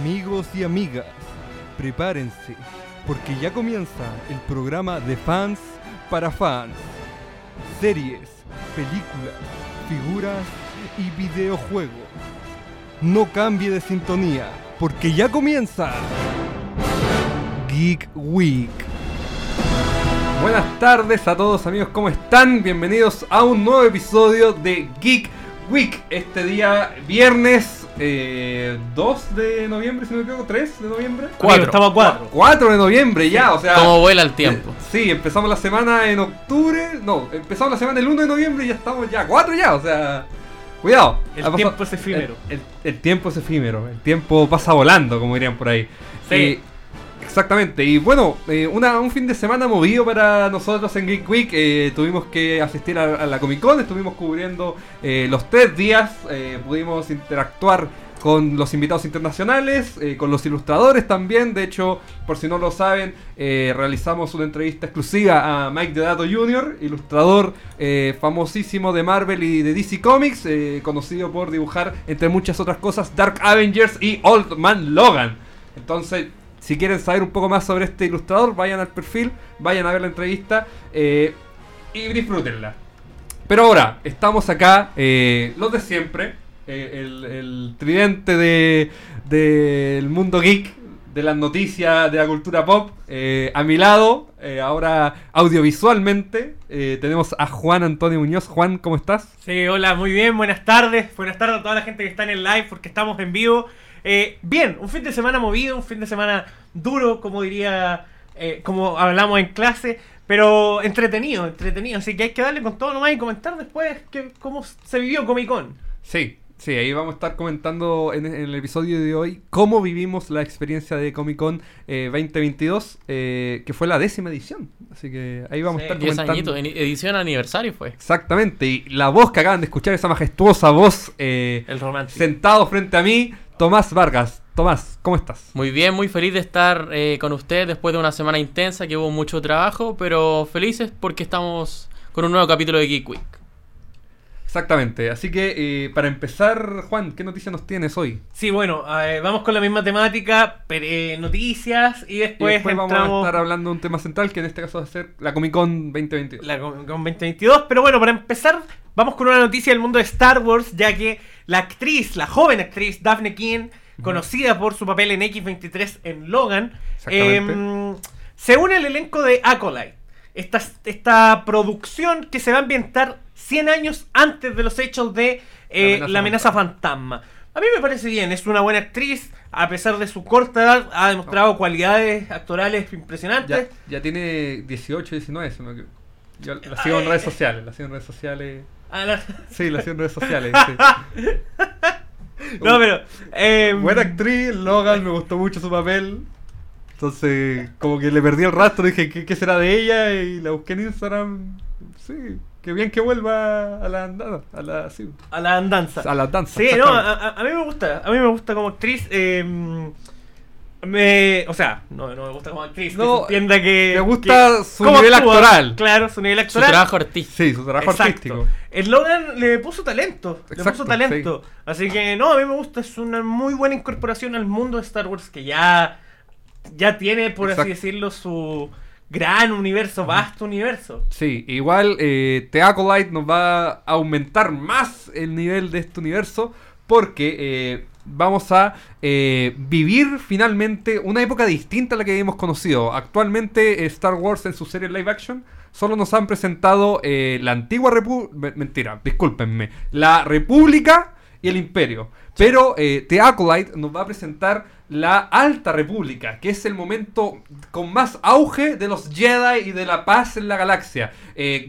Amigos y amigas, prepárense, porque ya comienza el programa de fans para fans. Series, películas, figuras y videojuegos. No cambie de sintonía, porque ya comienza Geek Week. Buenas tardes a todos amigos, ¿cómo están? Bienvenidos a un nuevo episodio de Geek Week. Este día viernes eh, 2 de noviembre, si no me equivoco, 3 de noviembre. Cuatro. Estamos a cuatro. 4 de noviembre ya, o sea... Cómo vuela el tiempo. eh, Sí, empezamos la semana en octubre. No, empezamos la semana el 1 de noviembre y ya estamos ya 4 ya, o sea. Cuidado. El pasado- tiempo es efímero. El, el- el tiempo es efímero. El tiempo pasa volando, como dirían por ahí. Sí. Exactamente. Y bueno, eh, una- un fin de semana movido para nosotros en Geek Week. Eh, tuvimos que asistir a, la Comic Con. Estuvimos cubriendo eh, los tres días. pudimos interactuar con los invitados internacionales, con los ilustradores también. De hecho, por si no lo saben, realizamos una entrevista exclusiva a Mike Deodato Jr., ilustrador famosísimo de Marvel y de DC Comics, conocido por dibujar, entre muchas otras cosas, Dark Avengers y Old Man Logan. Entonces, si quieren saber un poco más sobre este ilustrador, vayan al perfil, vayan a ver la entrevista eh, y disfrútenla. Pero ahora, estamos acá, eh, los de siempre, eh, el, tridente de- del mundo geek, de las noticias de la cultura pop. a mi lado, ahora audiovisualmente, tenemos a Juan Antonio Muñoz. Juan, ¿cómo estás? Sí, hola, muy bien, buenas tardes. Buenas tardes a toda la gente que está en el live porque estamos en vivo. Bien, un fin de semana movido, un fin de semana duro, como diría, eh, como hablamos en clase, pero entretenido, entretenido. Así que hay que darle con todo nomás y comentar después que, cómo se vivió Comic Con. Sí, sí, ahí vamos a estar comentando en, en el episodio de hoy cómo vivimos la experiencia de Comic Con eh, 2022, eh, que fue la décima edición. Así que ahí vamos Sí, a estar 10 comentando. añitos, edición aniversario fue. Exactamente, y la voz que acaban de escuchar, esa majestuosa voz eh, El romántico. sentado frente a mí, Tomás Vargas. Tomás, ¿cómo estás? Muy bien, muy feliz de estar eh, con usted después de una semana intensa que hubo mucho trabajo, pero felices porque estamos con un nuevo capítulo de Geek Week. Exactamente, así que eh, para empezar, Juan, ¿qué noticias nos tienes hoy? Sí, bueno, eh, vamos con la misma temática, pero, eh, noticias y Y después, después vamos a estar hablando de un tema central, que en este caso va a ser la Comic Con 2022. la Comic Con 2022. Pero bueno, para empezar, vamos con una noticia del mundo de Star Wars, ya que la actriz, la joven actriz Daphne King, conocida por su papel en X23 en Logan, se une al elenco de Acolyte. Esta, esta producción que se va a ambientar 100 años antes de los hechos de eh, La amenaza La amenaza fantasma. A mí me parece bien, es una buena actriz, a pesar de su corta edad, ha demostrado cualidades actorales impresionantes. Ya, ya tiene 18, 19, si no. Yo la sigo en redes sociales, la sigo en redes sociales. A la- Sí, la sigo en redes sociales. sí. No, pero. em, Buena actriz, Logan, me gustó mucho su papel. Entonces, como que le perdí el rastro, dije, ¿qué, qué será de ella? Y la busqué en Instagram. Sí, qué bien que vuelva a la andada, a la, sí, A la andanza. a la danza. Sí, no, a- a mí me gusta. A mí me gusta como actriz. em, me, o sea, no, no me gusta como actriz. No, que entienda que. me gusta que- su nivel actúa, actoral. Claro, su nivel Su actoral. trabajo artístico. Sí, su trabajo Exacto. artístico. El Logan le puso talento. le Exacto, puso talento. Así que no, a mí me gusta. Es una muy buena incorporación al mundo de Star Wars que ya. Ya tiene, por Exacto. así decirlo, su gran universo, vasto universo. Sí, igual eh, The Acolyte nos va a aumentar más el nivel de este universo porque eh, vamos a eh, vivir finalmente una época distinta a la que habíamos conocido. Actualmente eh, Star Wars en su serie live action solo nos han presentado eh, la antigua República... Mentira, discúlpenme. La República y el Imperio. Pero The Acolyte nos va a presentar la Alta República, que es el momento con más auge de los Jedi y de la paz en la galaxia,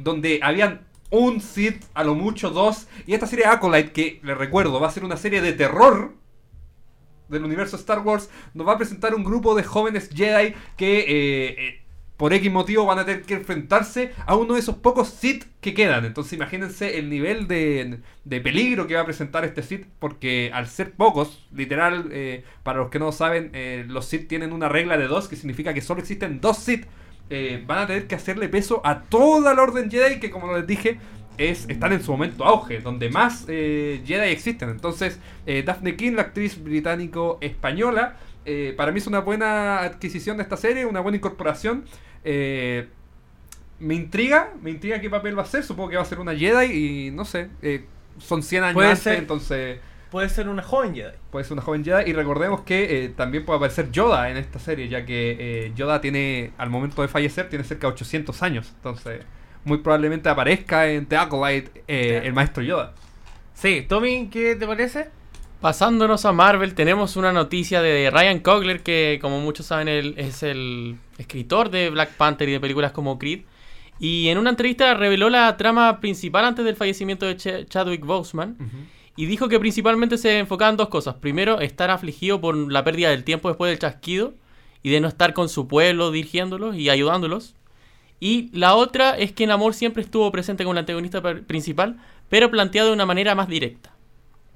donde habían un Sith, a lo mucho dos, y esta serie Acolyte, que les recuerdo, va a ser una serie de terror del universo Star Wars, nos va a presentar un grupo de jóvenes Jedi que eh, eh, por X motivo van a tener que enfrentarse a uno de esos pocos Sith que quedan. Entonces imagínense el nivel de, de peligro que va a presentar este Sith, porque al ser pocos, literal, eh, para los que no saben, los Sith tienen una regla de dos, que significa que solo existen dos Sith. Van a tener que hacerle peso a toda la Orden Jedi, que como les dije, es, están en su momento auge, donde más eh, Jedi existen. Entonces, eh, Daphne King, la actriz británico-española, eh, para mí es una buena adquisición de esta serie, una buena incorporación. Eh, me intriga, me intriga qué papel va a ser. Supongo que va a ser una Jedi y no sé. son 100 años antes, ser. entonces Puede ser una joven Jedi. puede ser una joven Jedi. Y recordemos que también puede aparecer Yoda en esta serie, ya que Yoda tiene, al momento de fallecer, tiene cerca de 800 años. Entonces, muy probablemente aparezca en The Acolyte eh, el maestro Yoda. Sí, Tommy, ¿qué te parece? Pasándonos a Marvel, tenemos una noticia de Ryan Coogler, que como muchos saben él es el escritor de Black Panther y de películas como Creed. Y en una entrevista reveló la trama principal antes del fallecimiento de Ch- Chadwick Boseman. Y dijo que principalmente se enfocaba en dos cosas. Primero, estar afligido por la pérdida del tiempo después del chasquido y de no estar con su pueblo dirigiéndolos y ayudándolos. Y la otra es que el amor siempre estuvo presente con el antagonista principal, pero planteado de una manera más directa.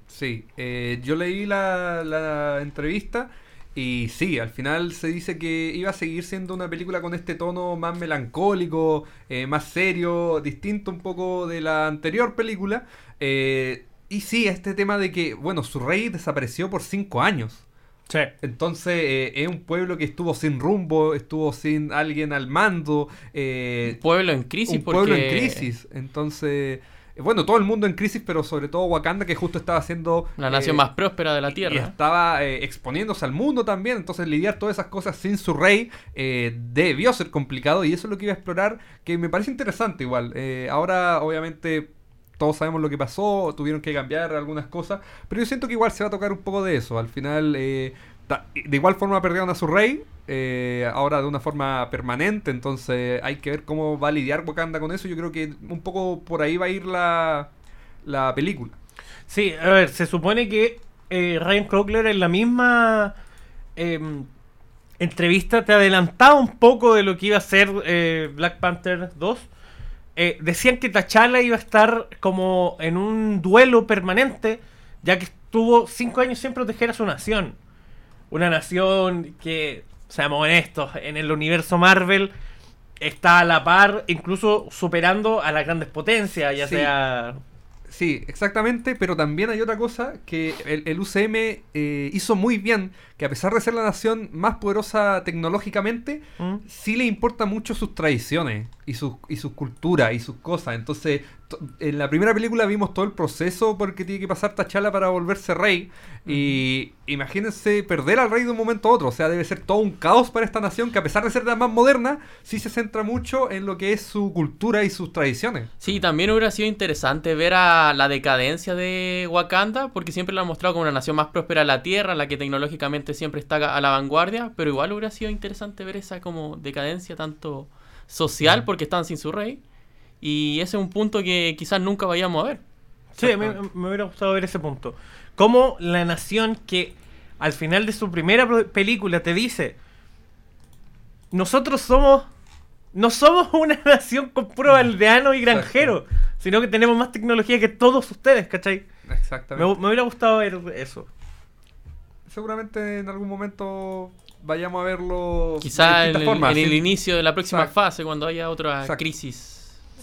Sí, eh, yo leí la, la entrevista y sí, al final se dice que iba a seguir siendo una película con este tono más melancólico, eh, más serio, distinto un poco de la anterior película. Eh, y sí, este tema de que, bueno, su rey desapareció por cinco años. Sí. Entonces eh, es un pueblo que estuvo sin rumbo, estuvo sin alguien al mando. eh, Pueblo en crisis un porque... pueblo en crisis. Entonces, eh, bueno, todo el mundo en crisis, pero sobre todo Wakanda que justo estaba haciendo... La nación eh, más próspera de la Y Tierra. estaba eh, exponiéndose al mundo también, entonces lidiar todas esas cosas sin su rey eh, debió ser complicado y eso es lo que iba a explorar, que me parece interesante igual. Eh, ahora, obviamente, todos sabemos lo que pasó, tuvieron que cambiar algunas cosas, pero yo siento que igual se va a tocar un poco de eso. Al final, eh, de igual forma perdieron a su rey, eh, ahora de una forma permanente, entonces hay que ver cómo va a lidiar Wakanda con eso. Yo creo que un poco por ahí va a ir la, la película. Sí, a ver, se supone que eh, Ryan Coogler en la misma em, entrevista te adelantaba un poco de lo que iba a ser eh, Black Panther 2. Eh, decían que T'Challa iba a estar como en un duelo permanente, ya que estuvo cinco años sin proteger a su nación. Una nación que, seamos honestos, en el universo Marvel está a la par, incluso superando a las grandes potencias, ya Sí. sea Sí, exactamente, pero también hay otra cosa que el, el UCM eh, hizo muy bien, que a pesar de ser la nación más poderosa tecnológicamente, ¿Mm? sí le importa mucho sus tradiciones y sus y sus culturas y sus cosas. Entonces, to- en la primera película vimos todo el proceso porque tiene que pasar T'Challa para volverse rey. Y imagínense perder al rey de un momento a otro. O sea, debe ser todo un caos para esta nación que a pesar de ser la más moderna, sí se centra mucho en lo que es su cultura y sus tradiciones. Sí, también hubiera sido interesante ver a la decadencia de Wakanda, porque siempre la han mostrado como una nación más próspera de la Tierra, la que tecnológicamente siempre está a la vanguardia, pero igual hubiera sido interesante ver esa como decadencia tanto social, porque están sin su rey, y ese es un punto que quizás nunca vayamos a ver. Sí, a mí me hubiera gustado ver ese punto. Como la nación que al final de su primera película te dice, nosotros somos, no somos una nación con puro aldeano y Exacto. granjero, sino que tenemos más tecnología que todos ustedes, ¿cachai? Me, Exactamente. me hubiera gustado ver eso. Seguramente en algún momento vayamos a verlo Quizás de en, el- formas, en el sí. inicio de la próxima Exacto. fase, cuando haya otra Exacto. crisis.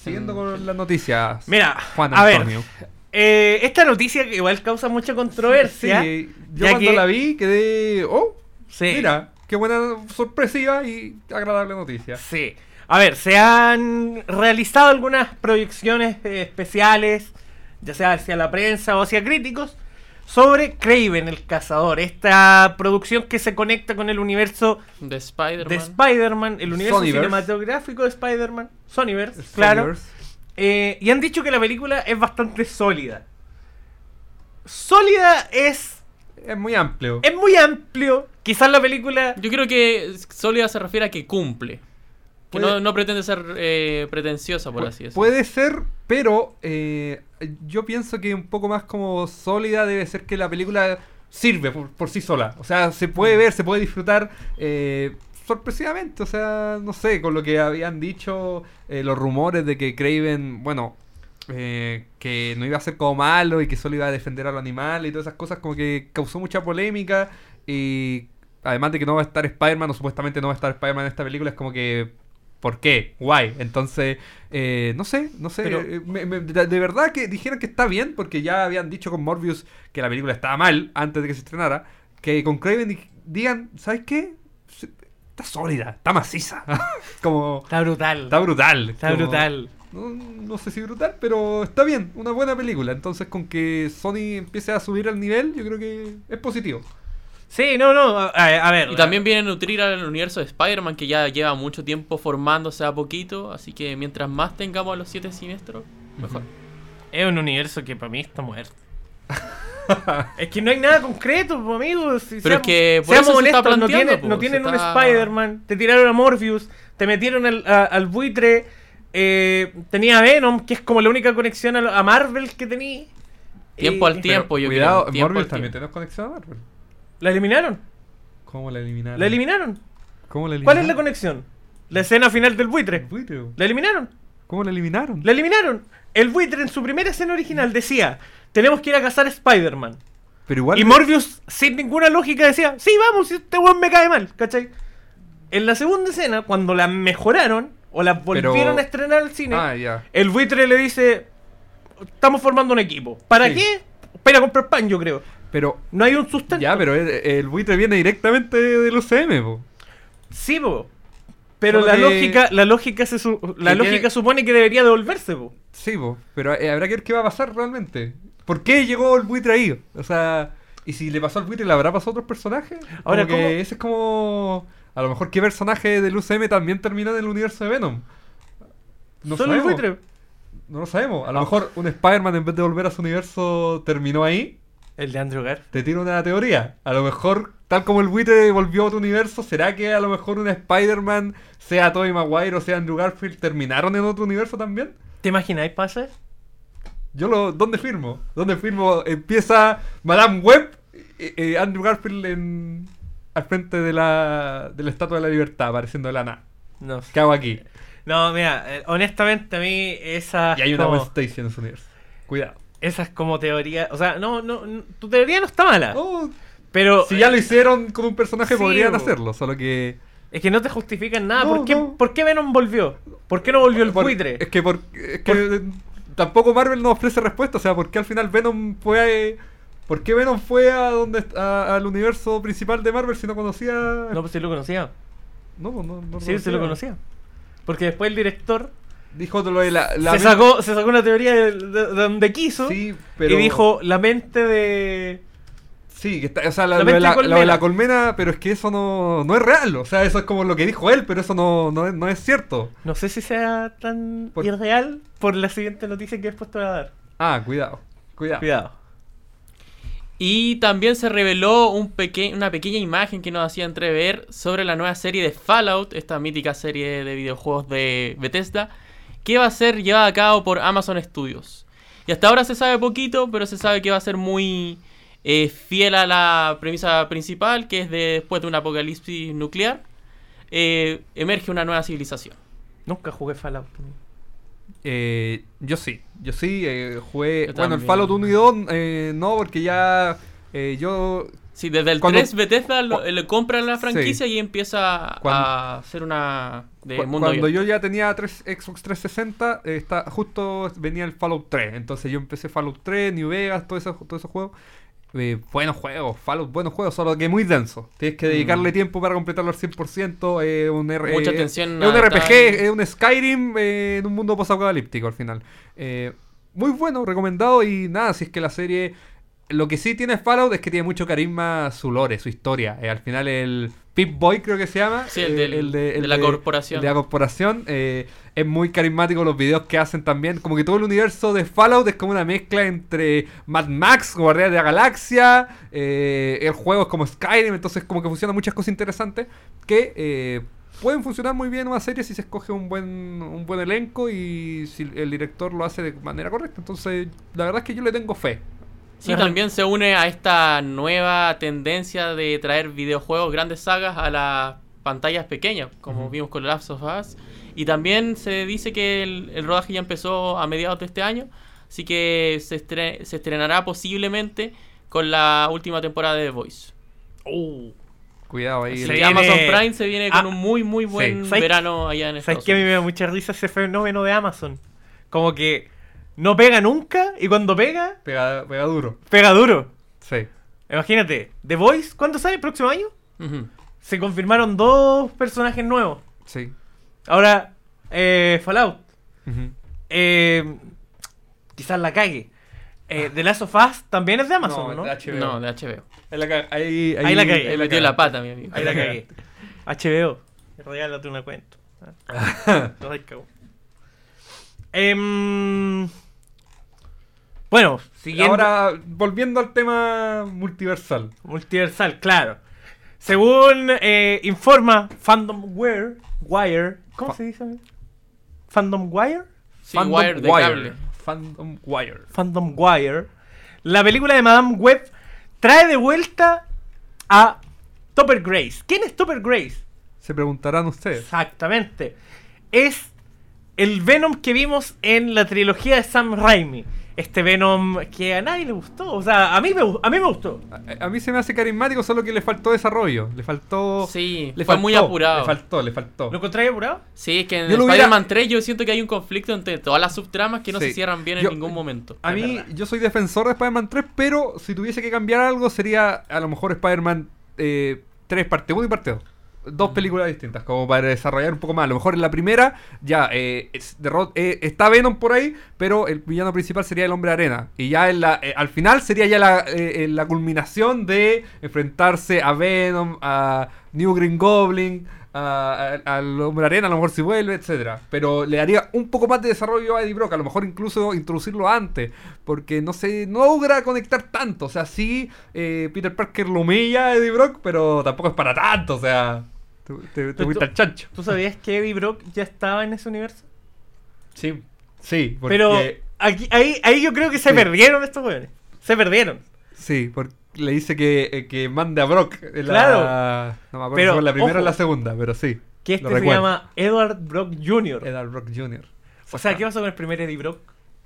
Siguiendo con las noticias. Mira, Juan a ver, Antonio. eh, esta noticia que igual causa mucha controversia. Sí, yo cuando que- la vi quedé. Oh, Sí. mira, qué buena sorpresiva y agradable noticia. Sí. A ver, se han realizado algunas proyecciones eh, especiales, ya sea hacia la prensa o hacia críticos, sobre Craven el Cazador, esta producción que se conecta con el universo De Spider-Man. de Spider-Man, el universo Sonyverse. cinematográfico de Spider-Man, Sonyverse, claro. Eh, y han dicho que la película es bastante sólida. Sólida es, Es muy amplio. es muy amplio. Quizás la película Yo creo que sólida se refiere a que cumple. Que Puede- no, no pretende ser eh, pretenciosa, por así decirlo. Puede ser, pero eh, yo pienso que un poco más como sólida debe ser que la película sirve por, por sí sola. O sea, se Mm. puede ver, se puede disfrutar eh, sorpresivamente. O sea, no sé, con lo que habían dicho eh, los rumores de que Craven, bueno, eh, que no iba a ser como malo y que solo iba a defender a los animales y todas esas cosas, como que causó mucha polémica. Y además de que no va a estar Spider-Man, o supuestamente no va a estar Spider-Man en esta película, es como que ¿Por qué? Guay. Entonces, eh, no sé, no sé. Pero- eh, me- me- de, verdad que dijeron que está bien, porque ya habían dicho con Morbius que la película estaba mal antes de que se estrenara. Que con Craven di- digan, ¿sabes qué? Está sólida, está maciza. como. Está brutal. Está brutal. Está como- brutal. No, no sé si brutal, pero está bien, una buena película. Entonces, con que Sony empiece a subir el nivel, yo creo que es positivo. Sí, no, no. A, a ver. Y también viene a nutrir al universo de Spider-Man que ya lleva mucho tiempo formándose a poquito, así que mientras más tengamos a los siete siniestros, mejor. Es un universo que para mí está muerto. es que no hay nada concreto, amigos. Si Pero seamos- es que por seamos eso se está honestos, no pues, no tienen un está- Spider-Man, te tiraron a Morpheus, te metieron al, a- al buitre, eh, tenía a Venom, que es como la única conexión a, a Marvel que tenía. Tiempo al Y- tiempo, yo Cuidado, creo. tiempo Morbius al también tenemos conexión a Marvel. ¿La eliminaron? ¿Cómo la eliminaron? ¿La eliminaron? ¿Cómo la ¿Cuál es la eliminaron? conexión? La escena final del buitre. Buitre. ¿La eliminaron? ¿Cómo la eliminaron? La eliminaron. El buitre en su primera escena original decía, tenemos que ir a cazar a Spider-Man. Pero igual. Y Morbius, sin ninguna lógica, decía, sí, vamos, si este weón me cae mal, ¿cachai? En la segunda escena, cuando la mejoraron, o la volvieron Pero- a estrenar al cine, Ah, el buitre le dice, estamos formando un equipo. ¿Para Sí. qué? Para comprar pan, yo creo. Pero. No hay un sustento. Ya, pero el, el buitre viene directamente del UCM, po. Sí, po. Pero la lógica, la lógica se su- la lógica tiene- supone que debería devolverse, po. Sí, po. Pero eh, habrá que ver qué va a pasar realmente. ¿Por qué llegó el buitre ahí? O sea. Y si le pasó al buitre, ¿le habrá pasado a otros personajes? Ahora, Como que ¿cómo? ese es como. A lo mejor, ¿qué personaje del UCM también terminó en el universo de Venom? No Solo el sabemos. buitre. No lo sabemos. A lo Ah. mejor un Spider-Man en vez de volver a su universo terminó ahí. El de Andrew Garfield. Te tiro una teoría. A lo mejor, tal como el buitre volvió a otro universo, ¿será que a lo mejor un Spider-Man, sea Tobey Maguire o sea Andrew Garfield, terminaron en otro universo también? ¿Te imagináis pasa? Yo lo. ¿Dónde firmo? ¿Dónde firmo? Empieza Madame Web, eh, eh, Andrew Garfield en, al frente de la, de la Estatua de la Libertad, apareciendo de la nada. No. ¿Qué hago aquí? No, mira, eh, honestamente a mí esa Y hay una Gwen Stacy en su universo. Cuidado. Esa es como teoría, o sea, no, no, no, tu teoría no está mala, Oh, pero si ya lo hicieron con un personaje, Sí, podrían hacerlo. Solo que. es que no te justifican nada. No, ¿Por, qué, no. ¿Por qué Venom volvió? ¿Por qué no volvió el Por- buitre? Es que, por, es que tampoco Marvel nos ofrece respuesta. O sea, ¿por qué al final Venom fue a, ¿Por qué Venom fue a donde a- al universo principal de Marvel si no conocía? No, pues sí lo conocía. no, no, no, no Sí, se lo conocía. Porque después el director Dijo lo de la. la se, sacó, se sacó una teoría de, de- de donde quiso Sí, pero. y dijo la mente de... Sí, que está, o sea, la- La lo, de la, colmena. lo de la colmena, pero es que eso no, no es real. O sea, eso es como lo que dijo él, pero eso no, no, es, no es cierto. No sé si sea tan Por- irreal por la siguiente noticia que después te voy a dar. Ah, cuidado. Cuidado. Cuidado. Y también se reveló un peque- una pequeña imagen que nos hacía entrever sobre la nueva serie de Fallout, esta mítica serie de videojuegos de Bethesda, que va a ser llevada a cabo por Amazon Studios. Y hasta ahora se sabe poquito, pero se sabe que va a ser muy eh, fiel a la premisa principal, que es de, después de un apocalipsis nuclear, eh, emerge una nueva civilización. Nunca jugué Fallout. Eh, yo sí, yo sí eh, jugué. Yo bueno, el. Fallout 1 y 2 eh, no, porque ya eh, yo. Sí, desde el Cuando- 3 Bethesda lo- le compra la franquicia y empieza Cuando- a hacer una de cu- mundo cuando yo ya tenía tres, Xbox 360, eh, está, justo venía el Fallout 3. Entonces yo empecé Fallout 3, New Vegas, todos esos todo esos juegos. Eh, buenos juegos, Fallout, buenos juegos, solo que muy denso. Tienes que dedicarle Mm. tiempo para completarlo al 100%. eh, un R- Mucha eh, atención Es un RPG, es un Skyrim eh, en un mundo posapocalíptico al final. Eh, muy bueno, recomendado. Y nada, si es que la serie. Lo que sí tiene Fallout es que tiene mucho carisma su lore, su historia. Eh, al final el Pip Boy creo que se llama. Sí, el eh, de la corporación. de la corporación. eh, es muy carismático los videos que hacen también. Como que todo el universo de Fallout es como una mezcla entre Mad Max, Guardianes de la Galaxia. eh, el juego es como Skyrim. Entonces como que funcionan muchas cosas interesantes que... Pueden funcionar muy bien una serie si se escoge un buen, un buen elenco y si el director lo hace de manera correcta. Entonces, la verdad es que yo le tengo fe. Sí, también se une a esta nueva tendencia de traer videojuegos, grandes sagas a las pantallas pequeñas, como vimos con The Last of Us. Y también se dice que el, el rodaje ya empezó a mediados de este año, así que se, estre- se estrenará posiblemente con la última temporada de The Voice. Uh, Cuidado ahí. Así Se que viene- Amazon Prime se viene con Ah, un muy, muy buen ¿Sabes- verano allá en ¿Sabes Estados qué? A mí me da mucha risa ese fenómeno de Amazon. Como que no pega nunca y cuando pega, Pega, pega duro. pega duro. Sí. Imagínate, The Voice, ¿cuándo sale el próximo año? Se confirmaron dos personajes nuevos. Sí. Ahora, eh, Fallout. Eh, quizás la cague. Eh, The Last of Us también es de Amazon, ¿no? es de HBO. No, de HBO. Ahí la, ca- ahí, Ahí la cagué. Le metió la pata, mi amigo. Ahí la cagué. HBO. Regálate una cuenta. No. Em, bueno, siguiendo. Ahora, volviendo al tema multiversal. Multiversal, claro. Según eh, informa Fandom Wire, Wire, ¿cómo Fa- se dice? Fandom Wire, Sí, Wire de cable. Fandom Wire. Fandom Wire, la película de Madame Web trae de vuelta a Topper Grace. ¿Quién es Topper Grace? Se preguntarán ustedes. Exactamente. Es el Venom que vimos en la trilogía de Sam Raimi. Este Venom que a nadie le gustó. O sea, a mí me, a mí me gustó. A, a mí se me hace carismático, solo que le faltó desarrollo. Le faltó. Sí, le fue faltó, muy apurado. Le faltó, le faltó. ¿Lo encontráis apurado? Sí, es que en hubiera- Spider-Man 3 yo siento que hay un conflicto entre todas las subtramas que no Sí. se cierran bien Yo- en ningún momento. A mí, verdad. yo soy defensor de Spider-Man 3, pero si tuviese que cambiar algo, sería a lo mejor Spider-Man eh, 3, parte 1 y parte 2. Dos películas distintas, como para desarrollar un poco más. A lo mejor en la primera, ya, eh, eh, está Venom por ahí, pero el villano principal sería el hombre arena. Y ya en la, eh, al final sería ya la, eh, la culminación de enfrentarse a Venom, a New Green Goblin, al hombre arena, a lo mejor si vuelve, etcétera. Pero le daría un poco más de desarrollo a Eddie Brock, a lo mejor incluso introducirlo antes, porque no se no logra conectar tanto. O sea, sí, Peter Parker lo humilla a Eddie Brock, pero tampoco es para tanto, o sea, te, te, te fuiste tú- al chancho. ¿Tú sabías que Eddie Brock ya estaba en ese universo? Sí, sí, porque, Pero aquí, ahí, ahí yo creo que se Sí. perdieron estos jóvenes. Se perdieron. sí, porque le dice que, eh, que mande a Brock. en la- Claro. No me acuerdo Pero, si fue en la primera o la segunda, pero sí. Que este se llama Edward Brock Jr. Edward Brock Jr. O sea, ¿qué pasó con el primer Eddie Brock?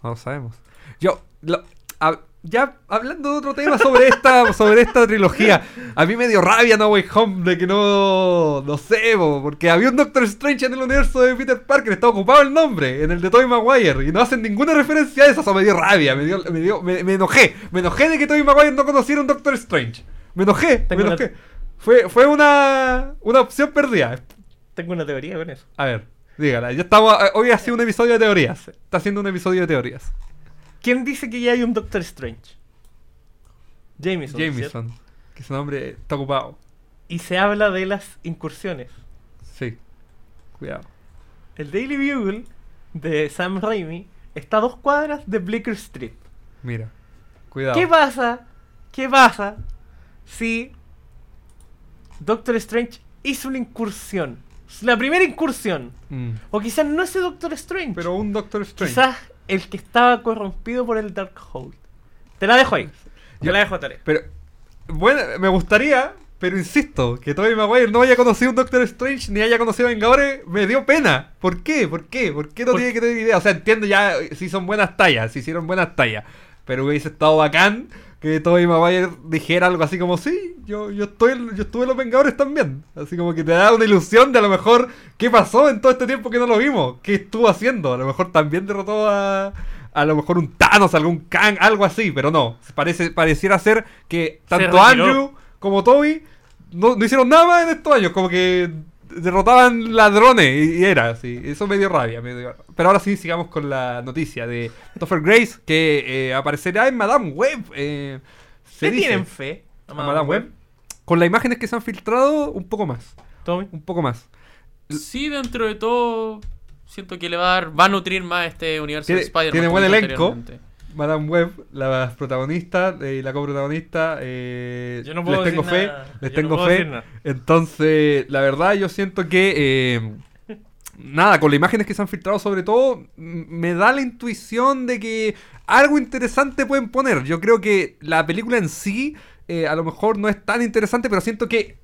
No lo sabemos. Yo, lo- a- ya hablando de otro tema sobre esta, sobre esta trilogía, a mí me dio rabia No Way Home de que no, no sé, bo, porque había un Doctor Strange en el universo de Peter Parker, está ocupado el nombre, en el de Tobey Maguire, y no hacen ninguna referencia a eso, eso me dio rabia, me, dio, me, dio- me, me enojé, me enojé de que Tobey Maguire no conociera un Doctor Strange. Me enojé, Tengo me una- enojé. Fue, fue una, una opción perdida. Tengo una teoría con eso. A ver, dígala. Ya estamos, eh, hoy ha sido un episodio de teorías. Está haciendo un episodio de teorías. ¿Quién dice que ya hay un Doctor Strange? Jameson. ¿cierto? Jameson, que su nombre está ocupado. Y se habla de las incursiones. Sí. Cuidado. El Daily Bugle de Sam Raimi está a dos cuadras de Bleecker Street. Mira. Cuidado. ¿Qué pasa? ¿Qué pasa si Doctor Strange hizo una incursión? La primera incursión. Mm. O quizás no ese Doctor Strange. Pero un Doctor Strange. quizás el que estaba corrompido por el Darkhold. Te la dejo ahí. Yo la dejo a tarea. Pero, bueno, me gustaría, pero insisto, que Tobey Maguire no haya conocido un Doctor Strange ni haya conocido a Vengadores, me dio pena. ¿Por qué? ¿Por qué? ¿Por qué no Por- tiene que tener idea? O sea, entiendo ya si son buenas tallas, si hicieron buenas tallas. Pero hubiese estado bacán que Tobey Maguire dijera algo así como, sí, yo, yo, estoy, yo estuve en los Vengadores también. Así como que te da una ilusión de a lo mejor qué pasó en todo este tiempo que no lo vimos. ¿Qué estuvo haciendo? A lo mejor también derrotó a... A lo mejor un Thanos, algún Kang, algo así, pero no. Parece, pareciera ser que tanto. Andrew como Toby no, no hicieron nada más en estos años, como que derrotaban ladrones y, y era así. Eso me dio rabia. me dio- Pero ahora sí, sigamos con la noticia de Topher Grace, que eh, aparecerá en Madame Web. eh, se ¿Se dice. tienen fe? ¿A Madame Web? Con las imágenes que se han filtrado, un poco más. Tommy. Un poco más. Sí, dentro de todo, siento que le va a dar, va a nutrir más este universo de Spider-Man. tiene buen elenco. Madame Web, la protagonista eh, y la coprotagonista, eh, Yo no puedo les tengo decir fe, nada. les Yo tengo fe. Entonces, la verdad, yo siento que eh, nada, con las imágenes que se han filtrado, sobre todo, me da la intuición de que algo interesante pueden poner. Yo creo que la película en sí, eh, a lo mejor no es tan interesante, pero siento que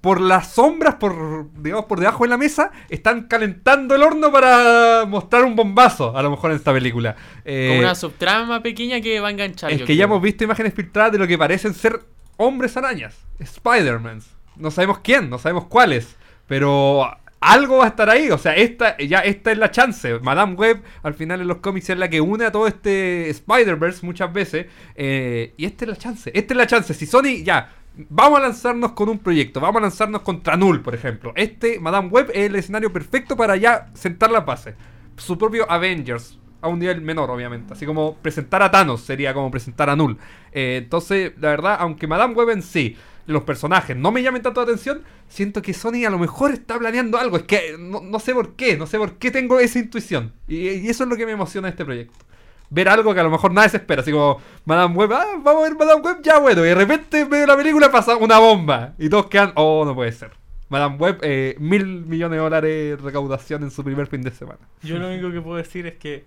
por las sombras, por digamos por debajo de la mesa, están calentando el horno para mostrar un bombazo, a lo mejor en esta película. Eh, Como una subtrama pequeña que va a enganchar. es que ya hemos visto imágenes filtradas de lo que parecen ser hombres arañas, Spider-Mans. No sabemos quién, no sabemos cuáles. Pero algo va a estar ahí. O sea, esta, ya esta es la chance. Madame Web, al final en los cómics, es la que une a todo este Spider-Verse muchas veces. eh, y esta es la chance. Esta es la chance. Si Sony, ya, vamos a lanzarnos con un proyecto. Vamos a lanzarnos contra Null, por ejemplo. Este, Madame Web, es el escenario perfecto para ya sentar la base. Su propio Avengers. A un nivel menor, obviamente. Así como presentar a Thanos sería como presentar a Null. Eh, entonces, la verdad, aunque Madame Web en sí, los personajes no me llamen tanto la atención, siento que Sony a lo mejor está planeando algo. Es que no, no sé por qué, no sé por qué tengo esa intuición. Y, y eso es lo que me emociona este proyecto. Ver algo que a lo mejor nadie se espera. Así como, Madame Web, ah, vamos a ver Madame Web, ya bueno. Y de repente en medio de la película pasa una bomba. Y todos quedan, oh, no puede ser. Madame Web, eh, mil millones de dólares de recaudación en su primer fin de semana. Yo lo único que puedo decir es que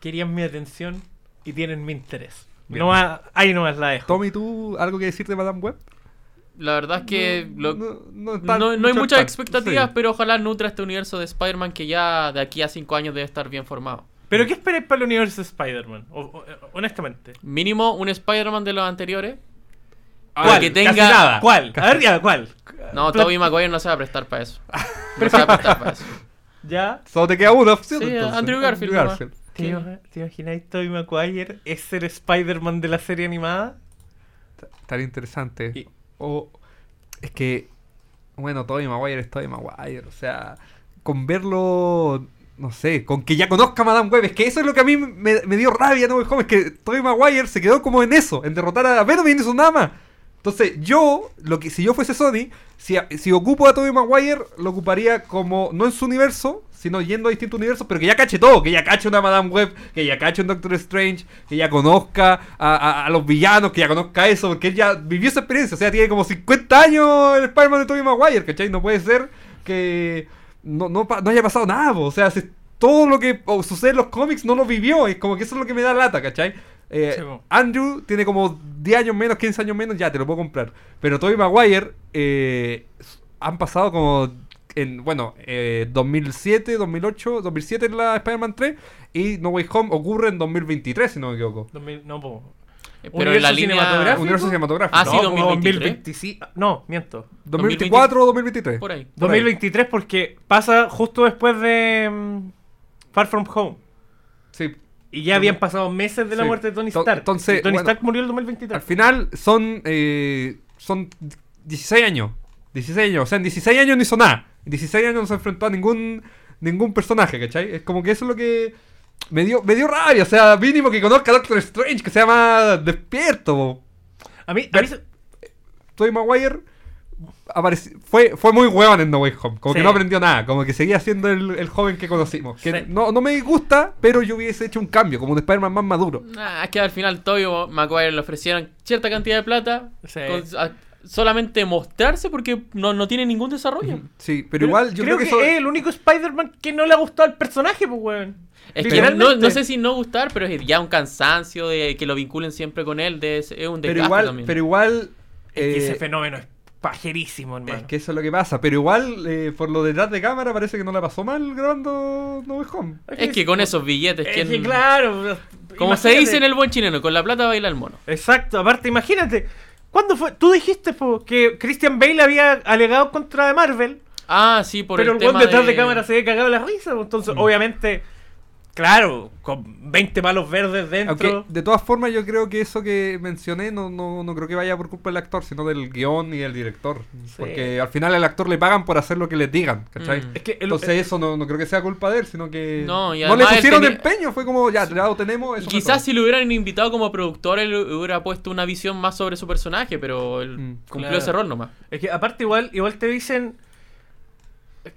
querían mi atención y tienen mi interés. No más, ahí nomás la dejo. Tommy, ¿tú algo que decir de Madame Web? La verdad es que lo- no, no, hay muchas tan- expectativas, sí. pero ojalá nutra este universo de Spider-Man que ya de aquí a 5 años debe estar bien formado. ¿Pero qué esperáis para el universo de Spider-Man? Honestamente. Mínimo un Spider-Man de los anteriores. ¿Cuál? que Casi tenga- nada. ¿Cuál? A ver, ya, ¿cuál? No, Tobey Maguire no se va a prestar para eso. No se va a prestar para eso. Ya. Solo te queda una opción. Sí, entonces. Andrew Garfield. ¿Te, ¿Te imagináis Tobey Maguire es el Spider-Man de la serie animada? Estaría interesante. Y- O es que, bueno, Tobey Maguire es Tobey Maguire. O sea, con verlo, no sé, con que ya conozca a Madame Web. Es que eso es lo que a mí me, dio rabia, ¿no? Es que Tobey Maguire se quedó como en eso, en derrotar a Venom y nada más. Entonces, yo, lo que, si yo fuese Sony, si, si ocupo a Tobey Maguire, lo ocuparía como, no en su universo, sino yendo a distintos universos, pero que ya cache todo, que ya cache una Madame Web, que ya cache un Doctor Strange, que ya conozca a, a- a los villanos, que ya conozca eso, porque él ya vivió esa experiencia, o sea, tiene como 50 años el Spider-Man de Tobey Maguire, ¿cachai? No puede ser que no, no, no haya pasado nada, po. o sea, si todo lo que sucede en los cómics no lo vivió, es como que eso es lo que me da lata, ¿cachai? Eh, Sí. Andrew tiene como 10 años menos, 15 años menos, ya te lo puedo comprar. Pero Tobey Maguire eh, han pasado como en, bueno, eh, 2007, 2008, 2007 en la Spider-Man 3 y No Way Home ocurre en 2023, si no me equivoco. 2000 no, po. Pero en la ¿Universo línea... cinematográfico? Universo cinematográfico. Ah, sí, no, 2023. 2025. No, miento. 2024 o 2023. Por ahí. Por ahí. 2023 porque pasa justo después de mm, Far From Home. Sí. Y ya habían pasado meses de la Sí. muerte de Tony To- Stark. entonces, Tony bueno, Stark murió en el 2023. Al final son eh, son 16 años. 16 años. O sea, en 16 años no hizo nada. En 16 años no se enfrentó a ningún ningún personaje, ¿cachai? Es como que eso es lo que me dio, me dio rabia. O sea, mínimo que conozca a Doctor Strange, que sea más despierto. po. A mí, a mí se- Tobey Maguire apareci- fue, fue muy huevón en No Way Home. Como que no aprendió nada. Como que seguía siendo el, el joven que conocimos. Que Sí. no, no me gusta, pero yo hubiese hecho un cambio. Como un Spider-Man más maduro. Nah, es que al final Tobey Maguire le ofrecieron cierta cantidad de plata Sí. con- a- solamente mostrarse porque no, no tiene ningún desarrollo. Sí, pero igual yo creo, que, eso... es el único Spider-Man que no le ha gustado al personaje, pues, weón. Es que no, no sé si no gustar, pero es ya un cansancio de que lo vinculen siempre con él, de, es un desgaste pero igual, también. pero igual Es que eh, ese fenómeno es pajerísimo, hermano. es que eso es lo que pasa. Pero igual, eh, por lo detrás de cámara, parece que no la pasó mal grabando No Way Home. es que con esos billetes, Es ¿quién- que claro. como se dice en el buen chileno, con la plata baila el mono. Exacto, aparte, imagínate. ¿Cuándo fue? Tú dijiste po, que Christian Bale había alegado contra de Marvel, Ah, sí, por pero el el tema detrás de... de cámara se había cagado la risa. Entonces, obviamente, claro, con 20 palos verdes dentro. Aunque, de todas formas, yo creo que eso que mencioné no, no, no creo que vaya por culpa del actor, sino del guion y del director. Porque al final al actor le pagan por hacer lo que les digan, ¿cachai? Mm. Es que el- Entonces eso no, no creo que sea culpa de él, sino que No, y le pusieron tenía- empeño, fue como, ya, ya lo tenemos. Y Eso quizás si lo hubieran invitado como productor, él hubiera puesto una visión más sobre su personaje, pero él Mm, cumplió claro. ese rol nomás. Es que aparte igual, igual te dicen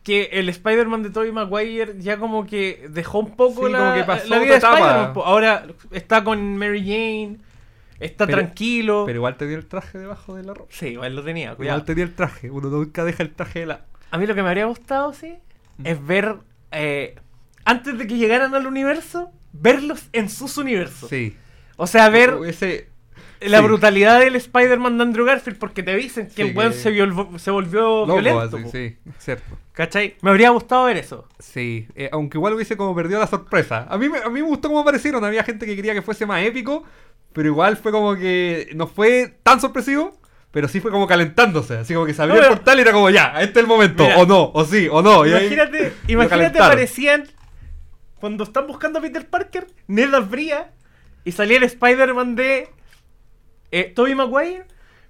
que el Spider-Man de Tobey Maguire ya como que dejó un poco Sí, la, como que pasó la vida de. Spider-Man. Ahora está con Mary Jane, está Pero- tranquilo. Pero igual tenía el traje debajo de la ropa. Sí, igual lo tenía, cuidado. Igual tenía el traje. Uno nunca deja el traje de la... A mí lo que me habría gustado, sí, Mm. es ver, eh, antes de que llegaran al universo, verlos en sus universos. Sí. O sea, ver Ese... la sí. brutalidad del Spider-Man de Andrew Garfield, porque te dicen que Sí, el weón que- se, se volvió Loco, violento. así, sí, cierto. ¿Cachai? Me habría gustado ver eso. Sí, eh, aunque igual hubiese como perdido la sorpresa. A mí, me- a mí me gustó cómo aparecieron. Había gente que quería que fuese más épico, pero igual fue como que no fue tan sorpresivo, pero sí fue como calentándose. Así como que se abrió No, el portal y era como ya, este es el momento. Mira. o no, o sí, o no. y ahí Imagínate, aparecían cuando están buscando a Peter Parker, Ned abría y salía el Spider-Man de eh, Tobey Maguire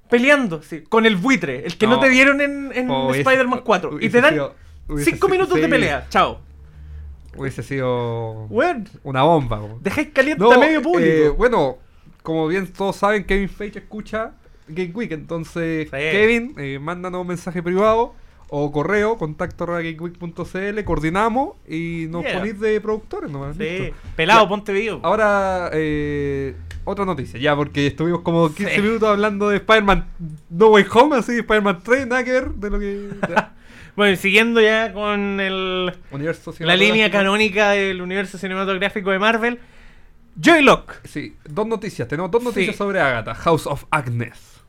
peleando sí, con el buitre, el que no, No. te dieron en, en Oh, Spider-Man 4. Y te dan sido- hubiese 5 sido- minutos de pelea. Chao. Hubiese sido una bomba. dejáis caliente No, a medio público. eh, bueno, como bien todos saben, Kevin Feige escucha Game Week. Entonces, Sí. Kevin, eh, mándanos un mensaje privado o correo, contacto gameweek.cl, coordinamos y nos Yeah. ponís de productores nomás. sí, listo. pelado, Ya. ponte video. Ahora, eh, otra noticia, ya, porque estuvimos como 15 Sí. minutos hablando de Spider-Man No Way Home, así, Spider-Man 3, nada que ver de lo que. Bueno, y siguiendo ya con el, Universo la línea canónica del universo cinematográfico de Marvel, Joy Lock, Sí, dos noticias. Tenemos dos noticias Sí. sobre Agatha. House of Agnes.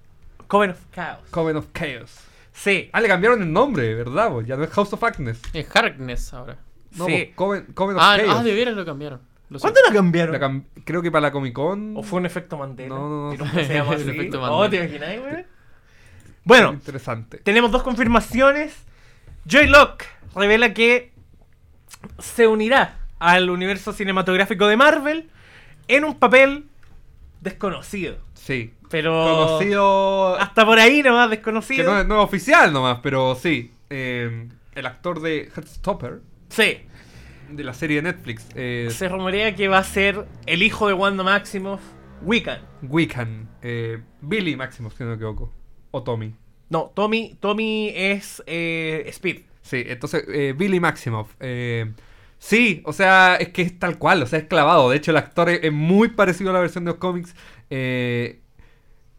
Coven of Chaos. Coven of Chaos. Sí, Ah, le cambiaron el nombre, ¿verdad? po? Ya no es House of Agnes. Es Harkness ahora. No, Sí. Coven, Coven of Ah, Chaos. ah, de veras lo cambiaron. Lo. ¿cuándo la cambiaron? La cam- creo que para la Comic Con. ¿O fue un efecto Mandela? No, no, no. Nunca se llama El así. efecto Oh, Mandela. ¿te imagináis, güey? Bueno, Interesante. tenemos dos confirmaciones. Joy Lock revela que se unirá al universo cinematográfico de Marvel en un papel desconocido. Sí. Pero Conocido. hasta por ahí nomás Que desconocido. no, es- no es oficial nomás, pero sí. Eh, el actor de Heartstopper, Sí, de la serie de Netflix, eh, se rumorea que va a ser el hijo de Wanda Maximoff, Wiccan. Wiccan. eh, Billy Maximus, si no me equivoco. O Tommy. No, Tommy, Tommy es eh, Speed. Sí, entonces, Billy Maximoff. sí, o sea, es que es tal cual, o sea, es clavado. De hecho, el actor es, es muy parecido a la versión de los cómics. eh,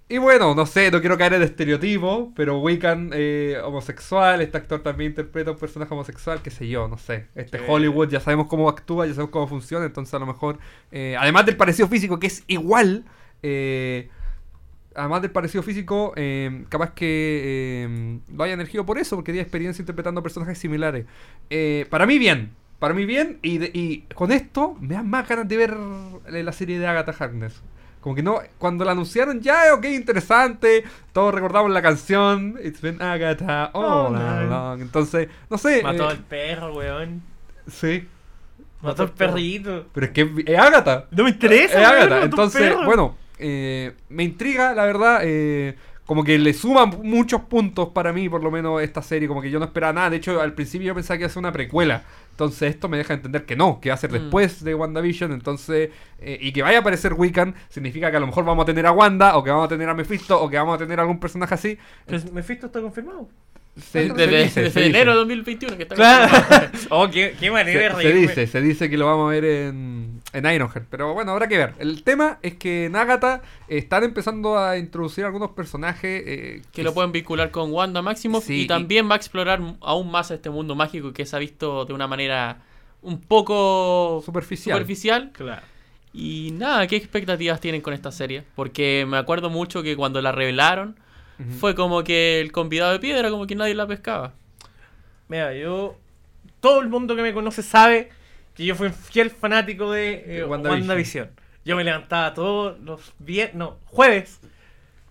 y bueno, no sé, no quiero caer en estereotipo, pero Wiccan eh, homosexual, este actor también interpreta un personaje homosexual, qué sé yo, no sé. Este Sí. Hollywood ya sabemos cómo actúa, ya sabemos cómo funciona, entonces a lo mejor, eh, además del parecido físico, que es igual, eh, además del parecido físico, eh, capaz que eh, lo hayan elegido por eso, porque tiene experiencia interpretando personajes similares. Eh, para mí bien, para mí bien, y, de- y con esto me dan más ganas de ver la serie de Agatha Harkness. Como que no, cuando la anunciaron ya, ok, interesante, todos recordamos la canción, It's been Agatha all Oh, man. along. Entonces, no sé. Mató eh, al perro, weón. Sí. Mató al perrito. Pero es que es Agatha. No me interesa, Es Agatha. mató Entonces, bueno, eh, me intriga, la verdad. eh, como que le suman muchos puntos para mí, por lo menos, esta serie. Como que yo no esperaba nada. De hecho, al principio yo pensaba que iba a ser una precuela. Entonces, esto me deja entender que no, que va a ser Mm. después de WandaVision. Entonces, eh, y que vaya a aparecer Wiccan, significa que a lo mejor vamos a tener a Wanda, o que vamos a tener a Mephisto, o que vamos a tener algún personaje así. Pero Mephisto está confirmado. Se, se Desde, dice, desde se dice. enero de 2021 que está Claro. oh, qué, qué manera de Se, se dice, se dice que lo vamos a ver en, en Ironheart. Pero bueno, habrá que ver. El tema es que en Agatha están empezando a introducir algunos personajes eh, que lo pueden vincular con Wanda Maximoff Sí, y también va a explorar aún más este mundo mágico que se ha visto de una manera un poco superficial. superficial. Claro. Y nada, ¿qué expectativas tienen con esta serie? Porque me acuerdo mucho que cuando la revelaron fue como que el convidado de piedra, como que nadie la pescaba. Mira, yo. Todo el mundo que me conoce sabe que yo fui un fiel fanático de eh, WandaVision. WandaVision. Yo me levantaba todos los viernes. No, jueves.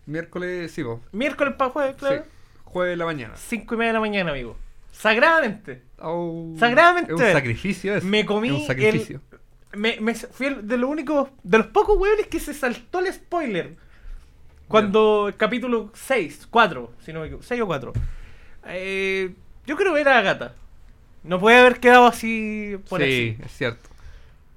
Miércoles, sí, vos. Miércoles para jueves, claro. Sí, jueves de la mañana. Cinco y media de la mañana, amigo. Sagradamente. Sagradamente. Es un sacrificio eso. Me comí Es un sacrificio. Me, me fui el- de lo único. De los pocos hueones que se saltó el spoiler. Cuando el capítulo 6, 4, si no me equivoco. 6 o 4. Eh, yo creo que era Agatha. No puede haber quedado así por sí, así. es cierto.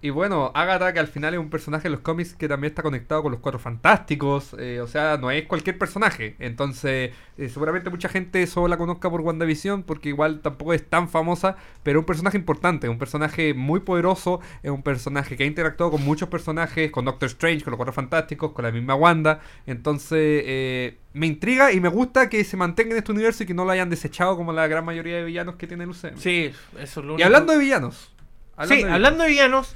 Y bueno, Agatha, que al final es un personaje de los cómics que también está conectado con los Cuatro Fantásticos. eh, o sea, no es cualquier personaje. Entonces, eh, seguramente mucha gente solo la conozca por WandaVision, porque igual tampoco es tan famosa. Pero es un personaje importante, un personaje muy poderoso. Es un personaje que ha interactuado con muchos personajes, con Doctor Strange, con los Cuatro Fantásticos, con la misma Wanda. Entonces, eh, me intriga y me gusta que se mantenga en este universo y que no lo hayan desechado como la gran mayoría de villanos que tiene el UCM. Sí, eso es lo único. Y hablando de villanos. Sí, hablando de villanos,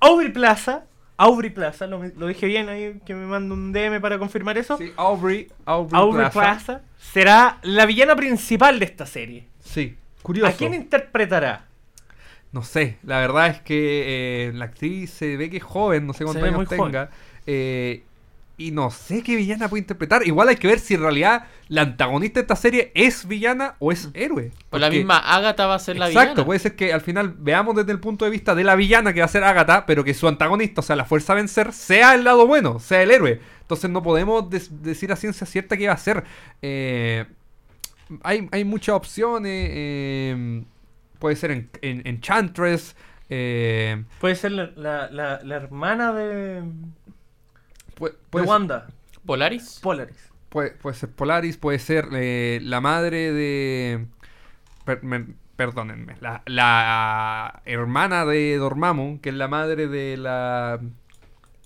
Aubrey Plaza. Aubrey Plaza, lo, lo dije bien ahí, que me manda un DM para confirmar eso. Sí, Aubrey, Aubrey, Aubrey Plaza. Plaza será la villana principal de esta serie. Sí, curioso. ¿A quién interpretará? No sé, la verdad es que eh, la actriz se ve que es joven, no sé cuántos años tenga. eh, y no sé qué villana puede interpretar. Igual hay que ver si en realidad la antagonista de esta serie es villana o es héroe. Pues la Porque- misma Agatha va a ser la Exacto, villana. puede ser que al final veamos desde el punto de vista de la villana que va a ser Agatha, pero que su antagonista, o sea, la fuerza a vencer, sea el lado bueno, sea el héroe. Entonces no podemos decir a ciencia cierta qué va a ser. Eh, hay, hay muchas opciones. eh, puede ser en, en- Enchantress. eh, Puede ser la, la, la, la hermana de, puede, de ser- Wanda, Polaris. Polaris. Puede, puede ser Polaris, puede ser eh, la madre de. per- me- perdónenme. La, la hermana de Dormammu, que es la madre de la.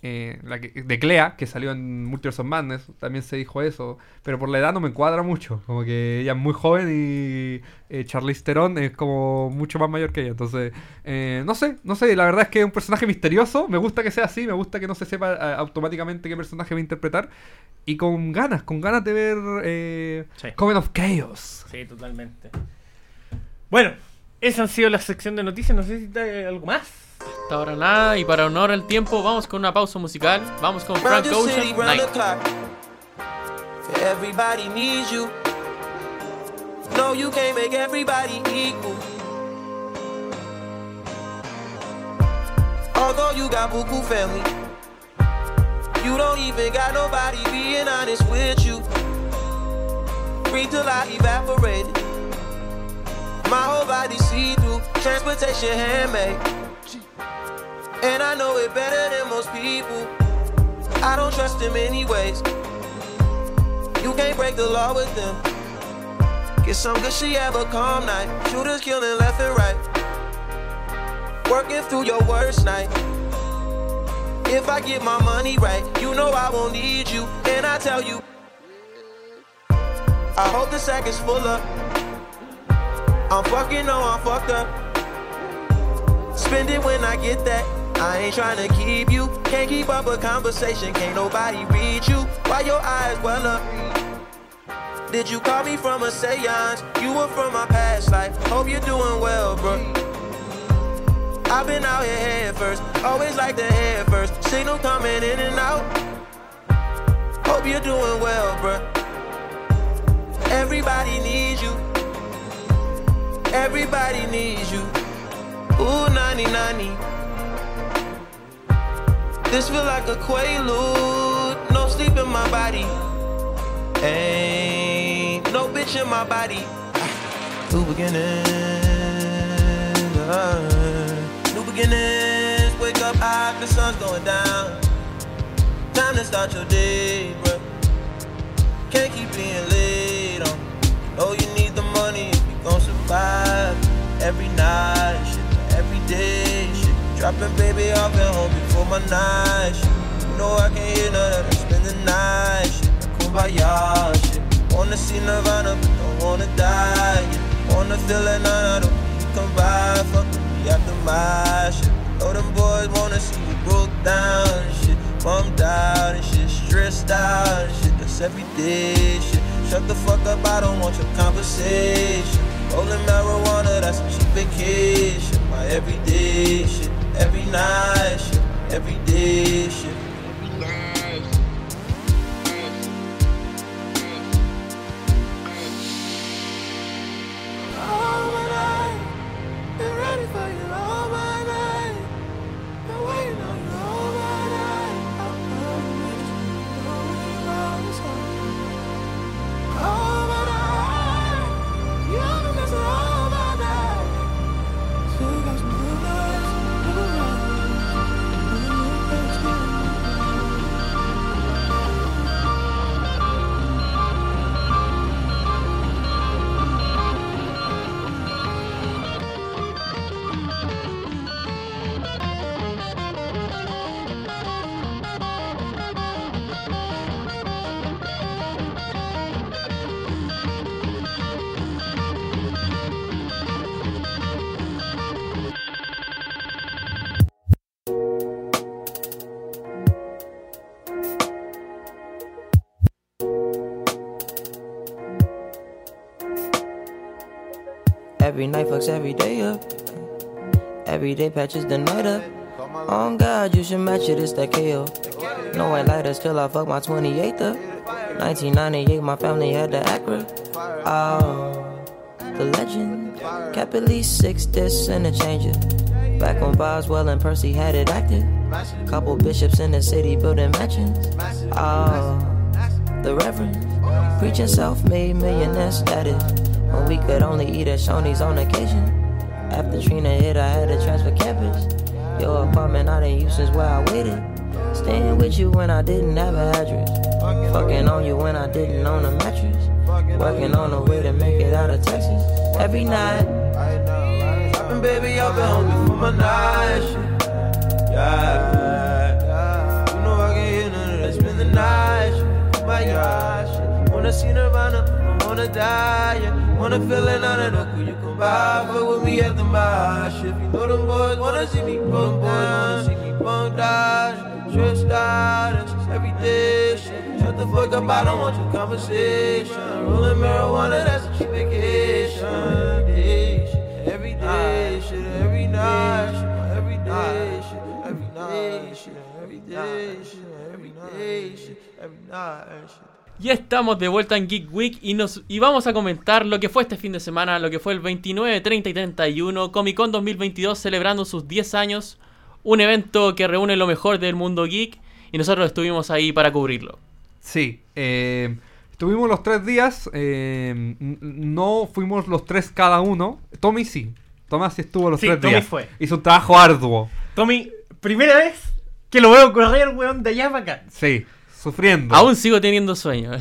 Eh, la que- de Clea, que salió en Multiverse of Madness. También se dijo eso. Pero por la edad no me cuadra mucho. Como que ella es muy joven y eh, Charlize Theron es como mucho más mayor que ella. Entonces, eh, no sé, no sé. La verdad es que es un personaje misterioso. Me gusta que sea así. Me gusta que no se sepa eh, automáticamente qué personaje va a interpretar. Y con ganas, con ganas de ver eh, Sí. Coven of Chaos. Sí, totalmente. Bueno, esa han sido la sección de noticias. No sé si hay algo más. Hasta ahora nada. Y para honor al tiempo, vamos con una pausa musical. Vamos con Frank Ocean. Night. Everybody needs you. No, you can't make everybody equal. Although you got buku family, you don't even got nobody being honest with you. Free till I evaporated. My whole body see through. Transportation handmade. And I know it better than most people. I don't trust them anyways. You can't break the law with them. Get some good shit, have a calm night. Shooters killing left and right. Working through your worst night. If I get my money right, you know I won't need you. And I tell you, I hope the sack is full up. I'm fucking, no, I'm fucked up. Spend it when I get that. I ain't trying to keep you. Can't keep up a conversation. Can't nobody read you. Why your eyes well up? Did you call me from a seance? You were from my past life. Hope you're doing well, bro. I've been out here head first. Always like the head first. Signal coming in and out. Hope you're doing well, bro. Everybody needs you. Everybody needs you. Ooh, 90 90. This feel like a quaalude. No sleep in my body. Ain't no bitch in my body. New beginnings. uh, new beginnings. Wake up high, the sun's going down. Time to start your day, bruh. Can't keep being late on. Oh, you need the money if you gon' survive. Every night, shit, every day. Dropping baby off at home before my night, shit. You know I can't hear none of that. Spend the night, shit. Kumbaya, shit. Wanna see Nirvana, but don't wanna die, yeah. Wanna feel it, nah, I don't come by. Fuck me after my shit. Know them boys wanna see you broke down and shit. Bummed out and shit, stressed out and shit. That's everyday shit. Shut the fuck up, I don't want your conversation. Rolling marijuana, that's a cheap vacation. My everyday shit, every night shit, everyday shit. Every night fucks every day up. Every day patches the night up. On God, you should match it, it's that KO. No white lighters till I fuck my 28th up. 1998, my family had the Acura. Oh, the legend. Least six discs and a changer. Back when Boswell and Percy had it active. Couple bishops in the city building mansions. Oh, the Reverend. Preaching self made millionaire status. When we could only eat at Shoney's on occasion. After Trina hit, I had to transfer campus. Your apartment I didn't use since where I waited. Staying with you when I didn't have a address. Fucking on you when I didn't own a mattress. Working on a way to make it out of Texas. Every night. Dropping baby I've been home for my night. Yeah. You know I can hear none of that. Spend the night shit. My yard. Wanna see Nirvana, I wanna die. Yeah. Wanna feel it out of. You come by, fuck with me at the marsh. If you know them boys wanna see me bump down, see me bump down. Stressed out, it's just everyday shit. Shut the fuck up, I don't want your conversation. Rolling marijuana, that's a cheap vacation. Day Every day, shit, every night, shit, every day, shit, every night, shit, every day, shit, every day, shit, every night, shit. Ya estamos de vuelta en Geek Week y, nos, y vamos a comentar lo que fue este fin de semana, lo que fue el 29, 30 y 31, Comic Con 2022 celebrando sus 10 años, un evento que reúne lo mejor del mundo geek y nosotros estuvimos ahí para cubrirlo. Sí, eh, estuvimos los tres días, eh, no fuimos los tres cada uno. Tommy sí, Tomás sí estuvo los Sí, tres Tommy días. fue. Hizo un trabajo arduo, Tommy, primera vez que lo veo correr, weón, de allá para acá. sí, sufriendo. Aún sigo teniendo sueño.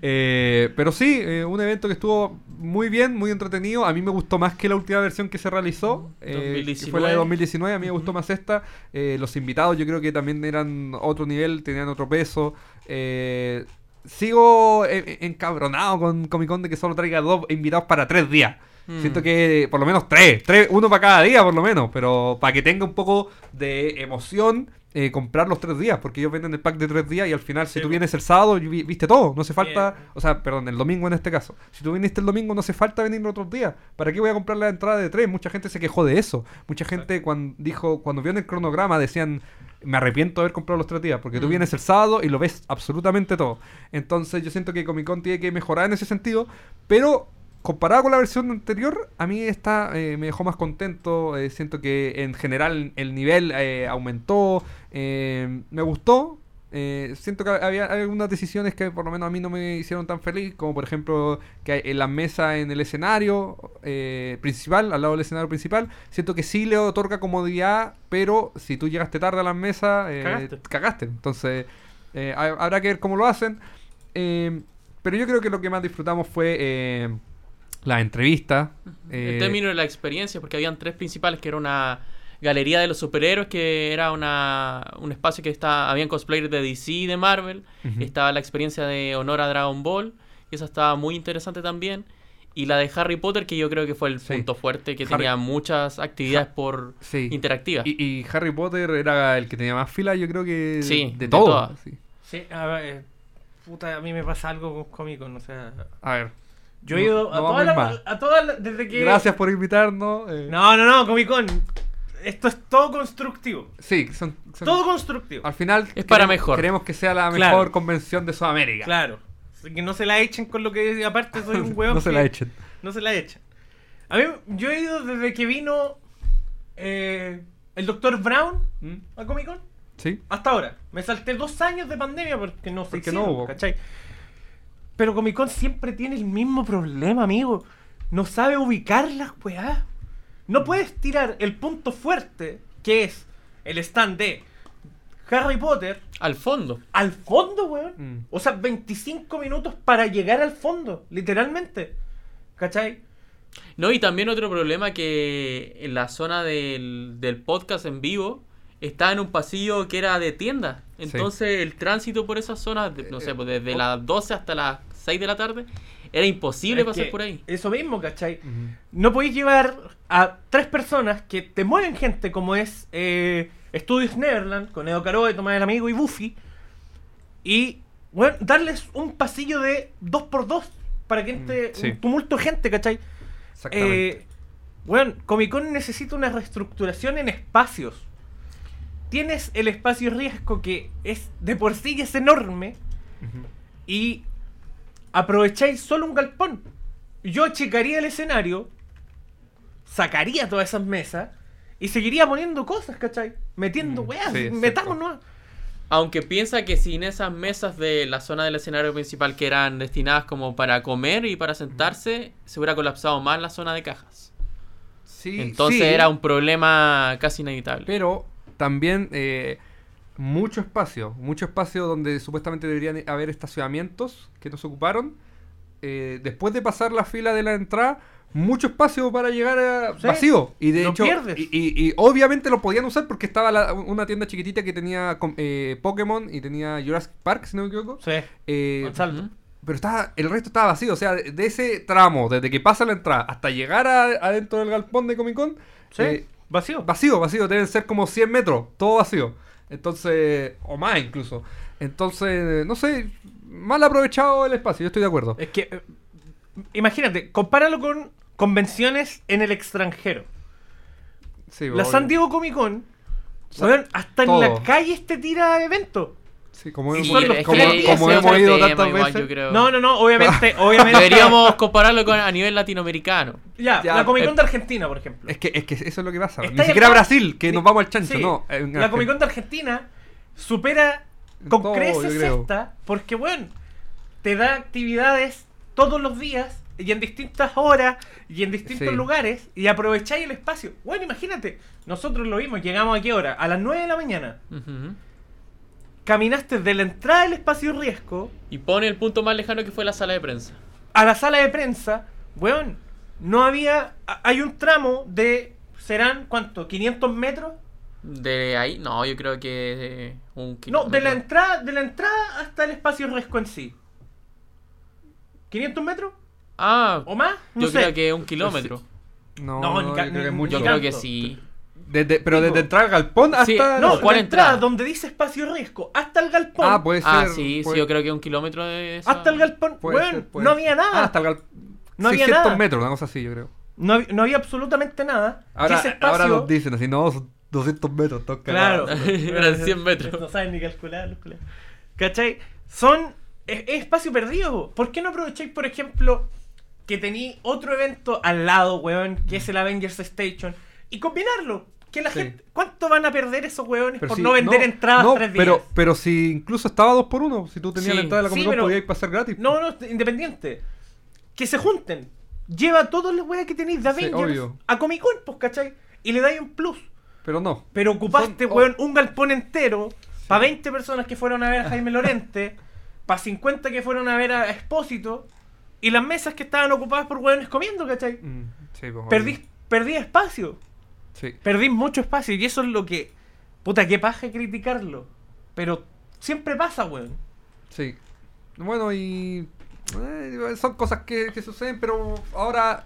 Eh, pero sí, eh, un evento que estuvo muy bien, muy entretenido. A mí me gustó más que la última versión que se realizó, eh, que fue la de 2019. A mí me gustó más esta. Eh, los invitados yo creo que también eran otro nivel, tenían otro peso. Eh, sigo encabronado con Comic Con de que solo traiga dos invitados para tres días. Mm. Siento que por lo menos tres, tres, uno para cada día por lo menos, pero para que tenga un poco de emoción eh, comprar los tres días, porque ellos venden el pack de tres días y al final si tú vienes el sábado viste todo, no hace falta, Bien. o sea, perdón, el domingo en este caso. Si tú viniste el domingo no hace falta venir otros días. ¿Para qué voy a comprar la entrada de tres? Mucha gente se quejó de eso. Mucha gente cuando dijo, cuando vio en el cronograma decían me arrepiento de haber comprado los tres días, porque tú Mm. vienes el sábado y lo ves absolutamente todo. Entonces yo siento que Comic Con tiene que mejorar en ese sentido, pero comparado con la versión anterior, a mí esta eh, me dejó más contento. eh, siento que en general el nivel eh, aumentó. me gustó. siento que había algunas decisiones que por lo menos a mí no me hicieron tan feliz, como por ejemplo que en la mesa en el escenario principal, al lado del escenario principal, siento que sí le otorga comodidad, pero si tú llegaste tarde a la mesa, Cagaste. cagaste. Entonces, ha- habrá que ver cómo lo hacen. Pero yo creo que lo que más disfrutamos fue eh, la entrevista. En eh, términos de la experiencia, porque habían tres principales, que era una galería de los superhéroes, que era una, un espacio que está, habían cosplayers de DC y de Marvel, estaba la experiencia de Honor a Dragon Ball, y esa estaba muy interesante también, y la de Harry Potter, que yo creo que fue el Sí. punto fuerte, que Harry- tenía muchas actividades por sí. interactivas. Y, y Harry Potter era el que tenía más fila, yo creo que Sí, de de todo. todas. sí. Sí, a ver, eh, puta, a mí me pasa algo con Comic Con, o sea... A ver. Yo he ido no a, todas las- más. a todas las- desde que... Gracias por invitarnos. eh. No, no, no, Comic Con. Esto es todo constructivo. Sí, son, son- Todo constructivo. al final Es para mejor. Queremos que sea la Claro. mejor convención de Sudamérica. Claro. Así que no se la echen con lo que aparte soy un hueón. no se que- la echen. No se la echen. A mí, yo he ido desde que vino eh, el Dr. Brown ¿Mm? a Comic Con Sí. hasta ahora. Me salté dos años de pandemia porque no se Porque hicieron, no hubo. ¿cachai? Pero Comic Con siempre tiene el mismo problema, amigo. No sabe ubicar las weá. No puedes tirar el punto fuerte, que es el stand de Harry Potter, Al fondo. al fondo, weón. Mm. O sea, 25 minutos para llegar al fondo, literalmente. ¿Cachai? No, y también otro problema que en la zona del, del podcast en vivo estaba en un pasillo que era de tienda. Entonces el tránsito por esa zona, de- no sé, pues desde las 12 hasta las 6 de la tarde, era imposible Es pasar por ahí. Eso mismo, ¿cachai? No podéis llevar a tres personas que te mueven gente, como es eh, Studios Neverland, con Edo Caro, Tomás el Amigo y Buffy, y bueno, darles un pasillo de 2x2 para que entre Mm, sí. un tumulto de gente, ¿cachai? Exactamente. Eh, bueno, Comic Con necesita una reestructuración en espacios. Tienes el espacio riesgo que es de por sí es enorme y aprovecháis solo un galpón. Yo checaría el escenario, sacaría todas esas mesas y seguiría poniendo cosas, ¿cachai? Metiendo Mm, weas, sí, metamos. Aunque piensa que sin esas mesas de la zona del escenario principal que eran destinadas como para comer y para sentarse, se hubiera colapsado más la zona de cajas. Sí, Entonces sí, era un problema casi inevitable. Pero también eh, mucho espacio, mucho espacio donde supuestamente deberían haber estacionamientos que no se ocuparon. Eh, después de pasar la fila de la entrada, mucho espacio para llegar a Sí, vacío. Y de hecho, y, y- y obviamente lo podían usar porque estaba la- una tienda chiquitita que tenía eh, Pokémon y tenía Jurassic Park, si no me equivoco. Sí. Eh, pero estaba, el resto estaba vacío. O sea, de, de ese tramo, desde que pasa la entrada hasta llegar a- adentro del galpón de Comic Con, Sí. eh, Vacío. vacío, vacío, deben ser como 100 metros, todo vacío. Entonces, o más incluso. Entonces, no sé, mal aprovechado el espacio, yo estoy de acuerdo. Es que, eh, imagínate, compáralo con convenciones en el extranjero. Sí, La obvio. San Diego Comic Con, weón, hasta todo. en las calles te tira eventos. Sí, como Sí, hemos, es como, como ido tema tantas igual, veces. yo creo. No, no, no, obviamente, obviamente. Deberíamos compararlo con a nivel latinoamericano. Ya, Ya, la Comic Con eh, de Argentina, por ejemplo. Es que, es que eso es lo que pasa. Está Ni siquiera Brasil, que ni- nos vamos al chancho, sí, no. La Comic Con de Argentina supera con Todo, creces esta, porque, bueno, te da actividades todos los días y en distintas horas y en distintos Sí. lugares y aprovecháis el espacio. Bueno, imagínate, nosotros lo vimos, llegamos a qué hora? A las 9 de la mañana. Caminaste de la entrada del espacio riesgo Y pone el punto más lejano que fue la sala de prensa. a la sala de prensa, weón, no había, hay un tramo de, serán, ¿cuánto? ¿500 metros? De ahí, no, yo creo que un No, de la kilómetro. entrada, de la entrada hasta el espacio riesgo en sí. ¿500 metros? Ah, ¿O más? No yo sé. creo que un kilómetro. No, No, ni yo creo que mucho. Yo creo que sí. Desde- pero desde entrar al galpón hasta. Sí, No, ¿cuál la entrada entrada? donde dice espacio riesgo, hasta el galpón. Ah, puede ser. Ah, sí, puede- sí, yo creo que un kilómetro de esa- hasta el galpón. puede ser, puede no ser. había nada. Ah, hasta el galpón. No había 600 nada. metros, una cosa así, yo creo. no, hab- no había absolutamente nada. Ahora, ese espacio- ahora nos dicen así, no, son 200 metros, todos Claro. Eran 100 metros. No saben ni calcular, los culiados. ¿Cachai? Son. Es, es espacio perdido. ¿Por qué no aprovecháis, por ejemplo, que tenéis otro evento al lado, weón, que es el Avengers Station, y combinarlo? Que la Sí. gente. ¿Cuánto van a perder esos weones Pero por si- no vender entradas no, tres días? Pero, pero si incluso estaba 2 por 1 si tú tenías Sí, la entrada de la sí, Con pero- podías pasar gratis. No, no, independiente. Que se junten. Lleva todas las weas que tenéis de Sí, Avengers a Comic Con, pues, ¿cachai? Y le dais un plus. Pero no. Pero ocupaste, Son- oh. weón, un galpón entero para 20 personas que fueron a ver a Jaime Lorente, para 50 que fueron a ver a Espósito, y las mesas que estaban ocupadas por weones comiendo, ¿cachai? Mm, sí, pues, perdí espacio. Sí. Perdí mucho espacio. Y eso es lo que. Puta, qué paja criticarlo. Pero siempre pasa, weón. Sí. Bueno, y. eh, son cosas que, que suceden, pero ahora.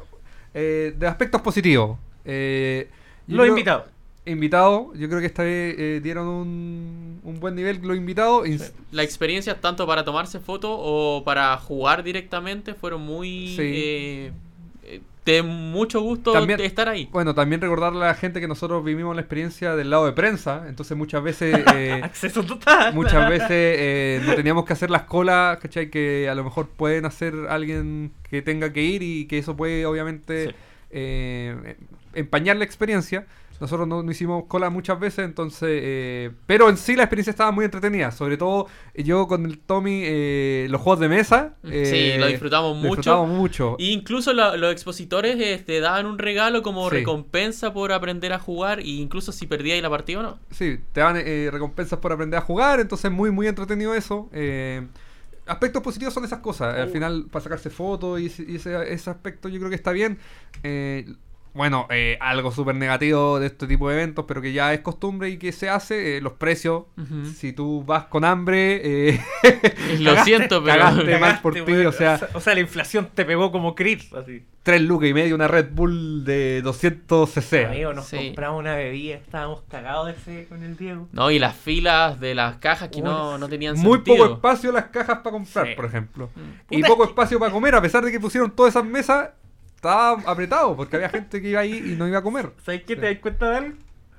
eh, de aspectos positivos. Eh, Los invitados. Invitados, yo creo que esta vez eh, dieron un, un buen nivel los invitados. Ins- La experiencia tanto para tomarse fotos o para jugar directamente fueron muy Sí. De mucho gusto También- de estar ahí. Bueno, también recordarle a la gente que nosotros vivimos la experiencia del lado de prensa, entonces muchas veces eh, Acceso total. muchas veces eh, no teníamos que hacer las colas, ¿cachai? Que a lo mejor pueden hacer alguien que tenga que ir y que eso puede obviamente Sí. eh, empañar la experiencia. Nosotros no, no hicimos cola muchas veces, entonces... eh, pero en sí la experiencia estaba muy entretenida. Sobre todo yo con el Tommy, eh, los juegos de mesa. Sí, eh, lo disfrutamos mucho. disfrutamos mucho. E incluso lo- los expositores te daban un regalo como Sí. recompensa por aprender a jugar, e incluso si perdías la partida o no. Sí, te dan eh, recompensas por aprender a jugar, entonces muy, muy entretenido eso. Aspectos positivos son esas cosas. Al Oh. final, para sacarse fotos y, ese- y ese, ese aspecto yo creo que está bien. Eh, bueno, eh, algo súper negativo de este tipo de eventos, pero que ya es costumbre y que se hace, eh, los precios. Ujú. Si tú vas con hambre, eh, Lo Cagaste, siento, pero cagaste. mal por ti, o sea- o sea, la inflación te pegó como Chris, así. 3 lucas y medio una Red Bull de 200 cc. Amigo, nos Sí. compramos una bebida, estábamos cagados de ese con el Diego. No, y las filas de las cajas que no, Uy, no tenían Muy sentido. poco espacio las cajas para comprar, Sí. por ejemplo. Mm. Y Puta, poco es que- espacio para comer, a pesar de que pusieron todas esas mesas, estaba apretado porque había gente que iba ahí y no iba a comer. ¿Sabes qué? ¿Te das cuenta de algo?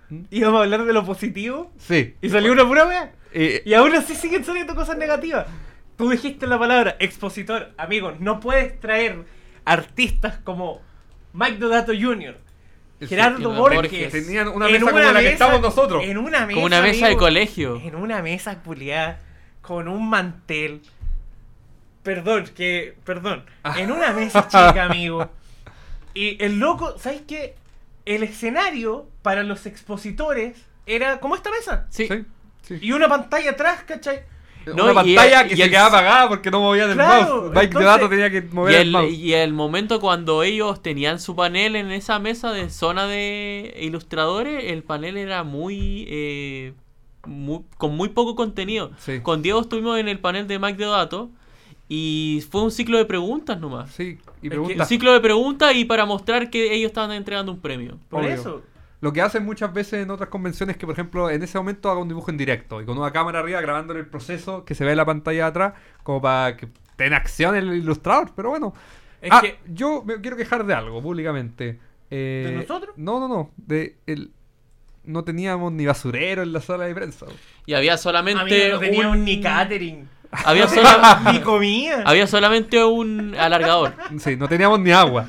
¿Mm? íbamos a hablar de lo positivo Sí. y salió una pura wea. Eh, Y aún así siguen saliendo cosas negativas. Tú dijiste la palabra expositor. Amigo, no puedes traer artistas como Mike Dodato Jr., Gerardo Borges. Borges. Tenían una en mesa como la que estamos nosotros. En una mesa. Como una mesa de colegio. En una mesa culiada. Con un mantel. Perdón, que. Perdón. En una mesa chica, amigo. Y el loco, ¿sabes qué? El escenario para los expositores era como esta mesa. Sí. Sí, sí. Y una pantalla atrás, ¿cachai? No, una y pantalla el- que y se el- quedaba apagada porque no movían el Claro, mouse. Mike de entonces- dato tenía que Y mover el, el, mouse. y el momento cuando ellos tenían su panel en esa mesa de zona de ilustradores, el panel era muy, eh, muy- con muy poco contenido. Sí. Con Diego estuvimos en el panel de Mike Deodato y fue un ciclo de preguntas nomás. Sí, y que- pregunta. Un ciclo de preguntas y para mostrar que ellos estaban entregando un premio. Por Obvio. eso. Lo que hacen muchas veces en otras convenciones es que, por ejemplo, en ese momento haga un dibujo en directo y con una cámara arriba grabando en el proceso que se ve en la pantalla de atrás, como para que esté en acción el ilustrador. Pero bueno. Es ah, que. yo me quiero quejar de algo públicamente. Eh, ¿De nosotros? No, no, no. De el, no teníamos ni basurero en la sala de prensa. Y había solamente Amigo, no teníamos un... ni catering. Había, sola- ni comida. había solamente un alargador. Sí, no teníamos ni agua.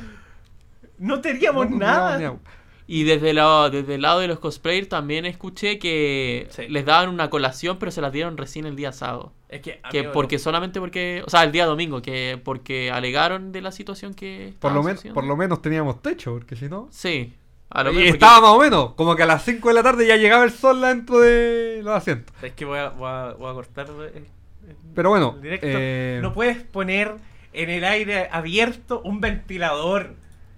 No teníamos No, no nada. teníamos ni agua. Y desde, la- desde el lado de los cosplayers también escuché que Sí. les daban una colación, pero se las dieron recién el día sábado. Es que, Que amigo, porque solamente porque, o sea, el día domingo, que porque alegaron de la situación que Por lo, men- sucediendo. por lo menos teníamos techo, porque si no... Sí. A lo Y menos porque- estaba más o menos, como que a las 5 de la tarde ya llegaba el sol dentro de los asientos. Es que voy a, voy a, voy a cortar. Pero bueno, directo. eh, No puedes poner en el aire abierto un ventilador.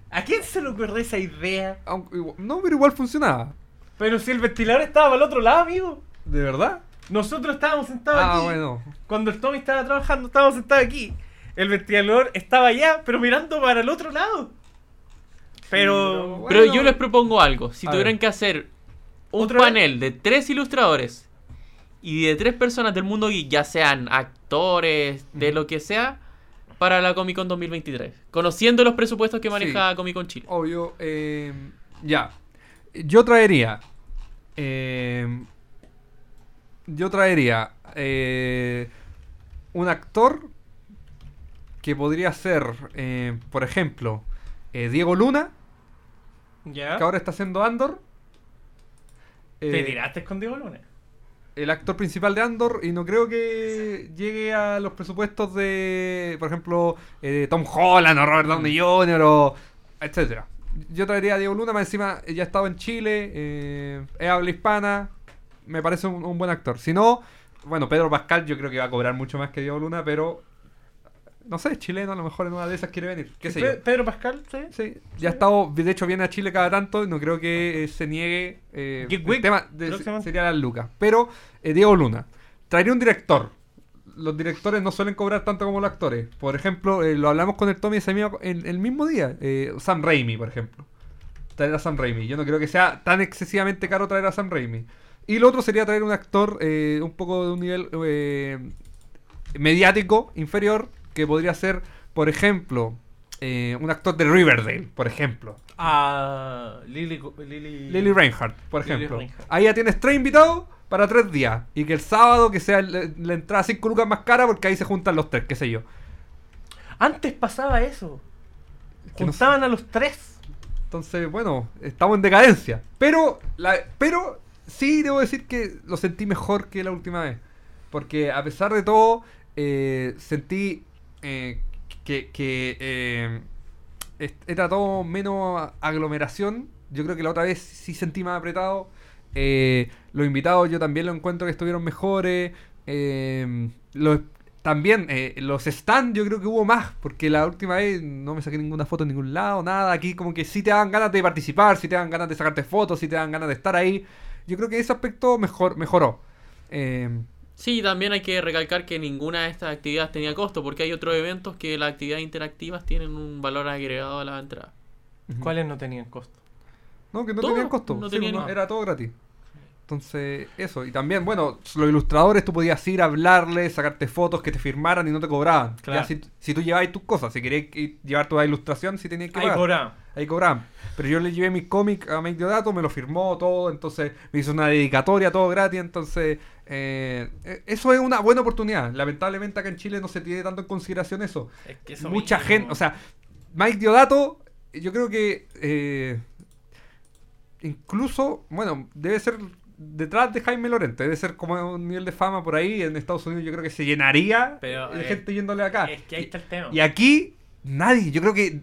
¿A quién se le ocurrió esa idea? aunque igual- no, pero igual funcionaba. Pero si el ventilador estaba para el otro lado, amigo. ¿De verdad? Nosotros estábamos sentados Ah, aquí. bueno. Cuando el Tommy estaba trabajando, estábamos sentados aquí. El ventilador estaba allá, pero mirando para el otro lado. Pero. pero- Pero Bueno. yo les propongo algo. Si A tuvieran ver. que hacer un ¿Otra vez? panel de tres ilustradores y de tres personas del mundo geek, ya sean actores, de lo que sea, para la Comic Con 2023. Conociendo los presupuestos que maneja Comic Con Chile. Obvio. eh, ya. Yo traería. eh, yo traería. eh, un actor que podría ser, eh, por ejemplo, eh, Diego Luna, ¿Ya? que ahora está haciendo Andor. Te tiraste con Diego Luna. El actor principal de Andor y no creo que llegue a los presupuestos de, por ejemplo, eh, Tom Holland o Robert Downey Jr. o etcétera. Yo traería a Diego Luna, más encima ya ha estado en Chile, eh, es habla hispana, me parece un, un buen actor. Si no, bueno, Pedro Pascal yo creo que va a cobrar mucho más que Diego Luna, pero no sé, chileno, a lo mejor en una de esas quiere venir, qué sé yo. Pe- Pedro Pascal, ¿sí? Sí, ya ha estado, de hecho viene a Chile cada tanto y no creo que eh, se niegue. Eh, el tema de- sería las lucas. Pero eh, Diego Luna, traería un director. Los directores no suelen cobrar tanto como los actores. Por ejemplo, eh, lo hablamos con el Tommy ese mismo- en el mismo día. Sam Raimi, por ejemplo. Traer a Sam Raimi. Yo no creo que sea tan excesivamente caro traer a Sam Raimi. Y lo otro sería traer un actor un poco de un nivel mediático inferior, que podría ser, por ejemplo, eh, un actor de Riverdale, por ejemplo. A Lily. Lily, Lily Reinhardt, por Lily ejemplo. Reinhardt. Ahí ya tienes tres invitados para tres días. Y que el sábado que sea la, la entrada 5 lucas más cara porque ahí se juntan los tres, qué sé yo. Antes pasaba eso. Que no Juntaban a los tres. Entonces, bueno, estamos en decadencia. Pero, la, pero sí debo decir que lo sentí mejor que la última vez. Porque a pesar de todo, eh, sentí eh, que, que, eh, era todo menos aglomeración. Yo creo que la otra vez sí sentí más apretado. Eh, los invitados yo también lo encuentro que estuvieron mejores. Los- también los stands yo creo que hubo más, porque la última vez no me saqué ninguna foto en ningún lado, nada. Aquí como que sí te dan ganas de participar, sí te dan ganas de sacarte fotos, sí te dan ganas de estar ahí. Yo creo que ese aspecto mejor, mejoró. Sí, también hay que recalcar que ninguna de estas actividades tenía costo, porque hay otros eventos que las actividades interactivas tienen un valor agregado a la entrada. ¿Cuáles no tenían costo? no, que no Todo, tenían costo. no sí, tenían- no, era todo gratis. Entonces, eso. Y también, bueno, los ilustradores tú podías ir a hablarles, sacarte fotos, que te firmaran y no te cobraban. Claro. Ya si, si tú llevabas tus cosas, si querías que- llevar tu ilustración, si tenías que Ahí pagar. Ahí cobraban. Pero yo le llevé mi cómic a Mike Diodato, me lo firmó todo, entonces me hizo una dedicatoria, todo gratis, entonces eh, eh, eso es una buena oportunidad. Lamentablemente acá en Chile no se tiene tanto en consideración eso. Es que eso Mucha mismo. gente, o sea, Mike Diodato, yo creo que eh, incluso, bueno, debe ser detrás de Jaime Lorente, debe ser como un nivel de fama por ahí, en Estados Unidos yo creo que se llenaría Pero, de eh, gente yéndole acá. Es que ahí está el tema. Y aquí, nadie. Yo creo que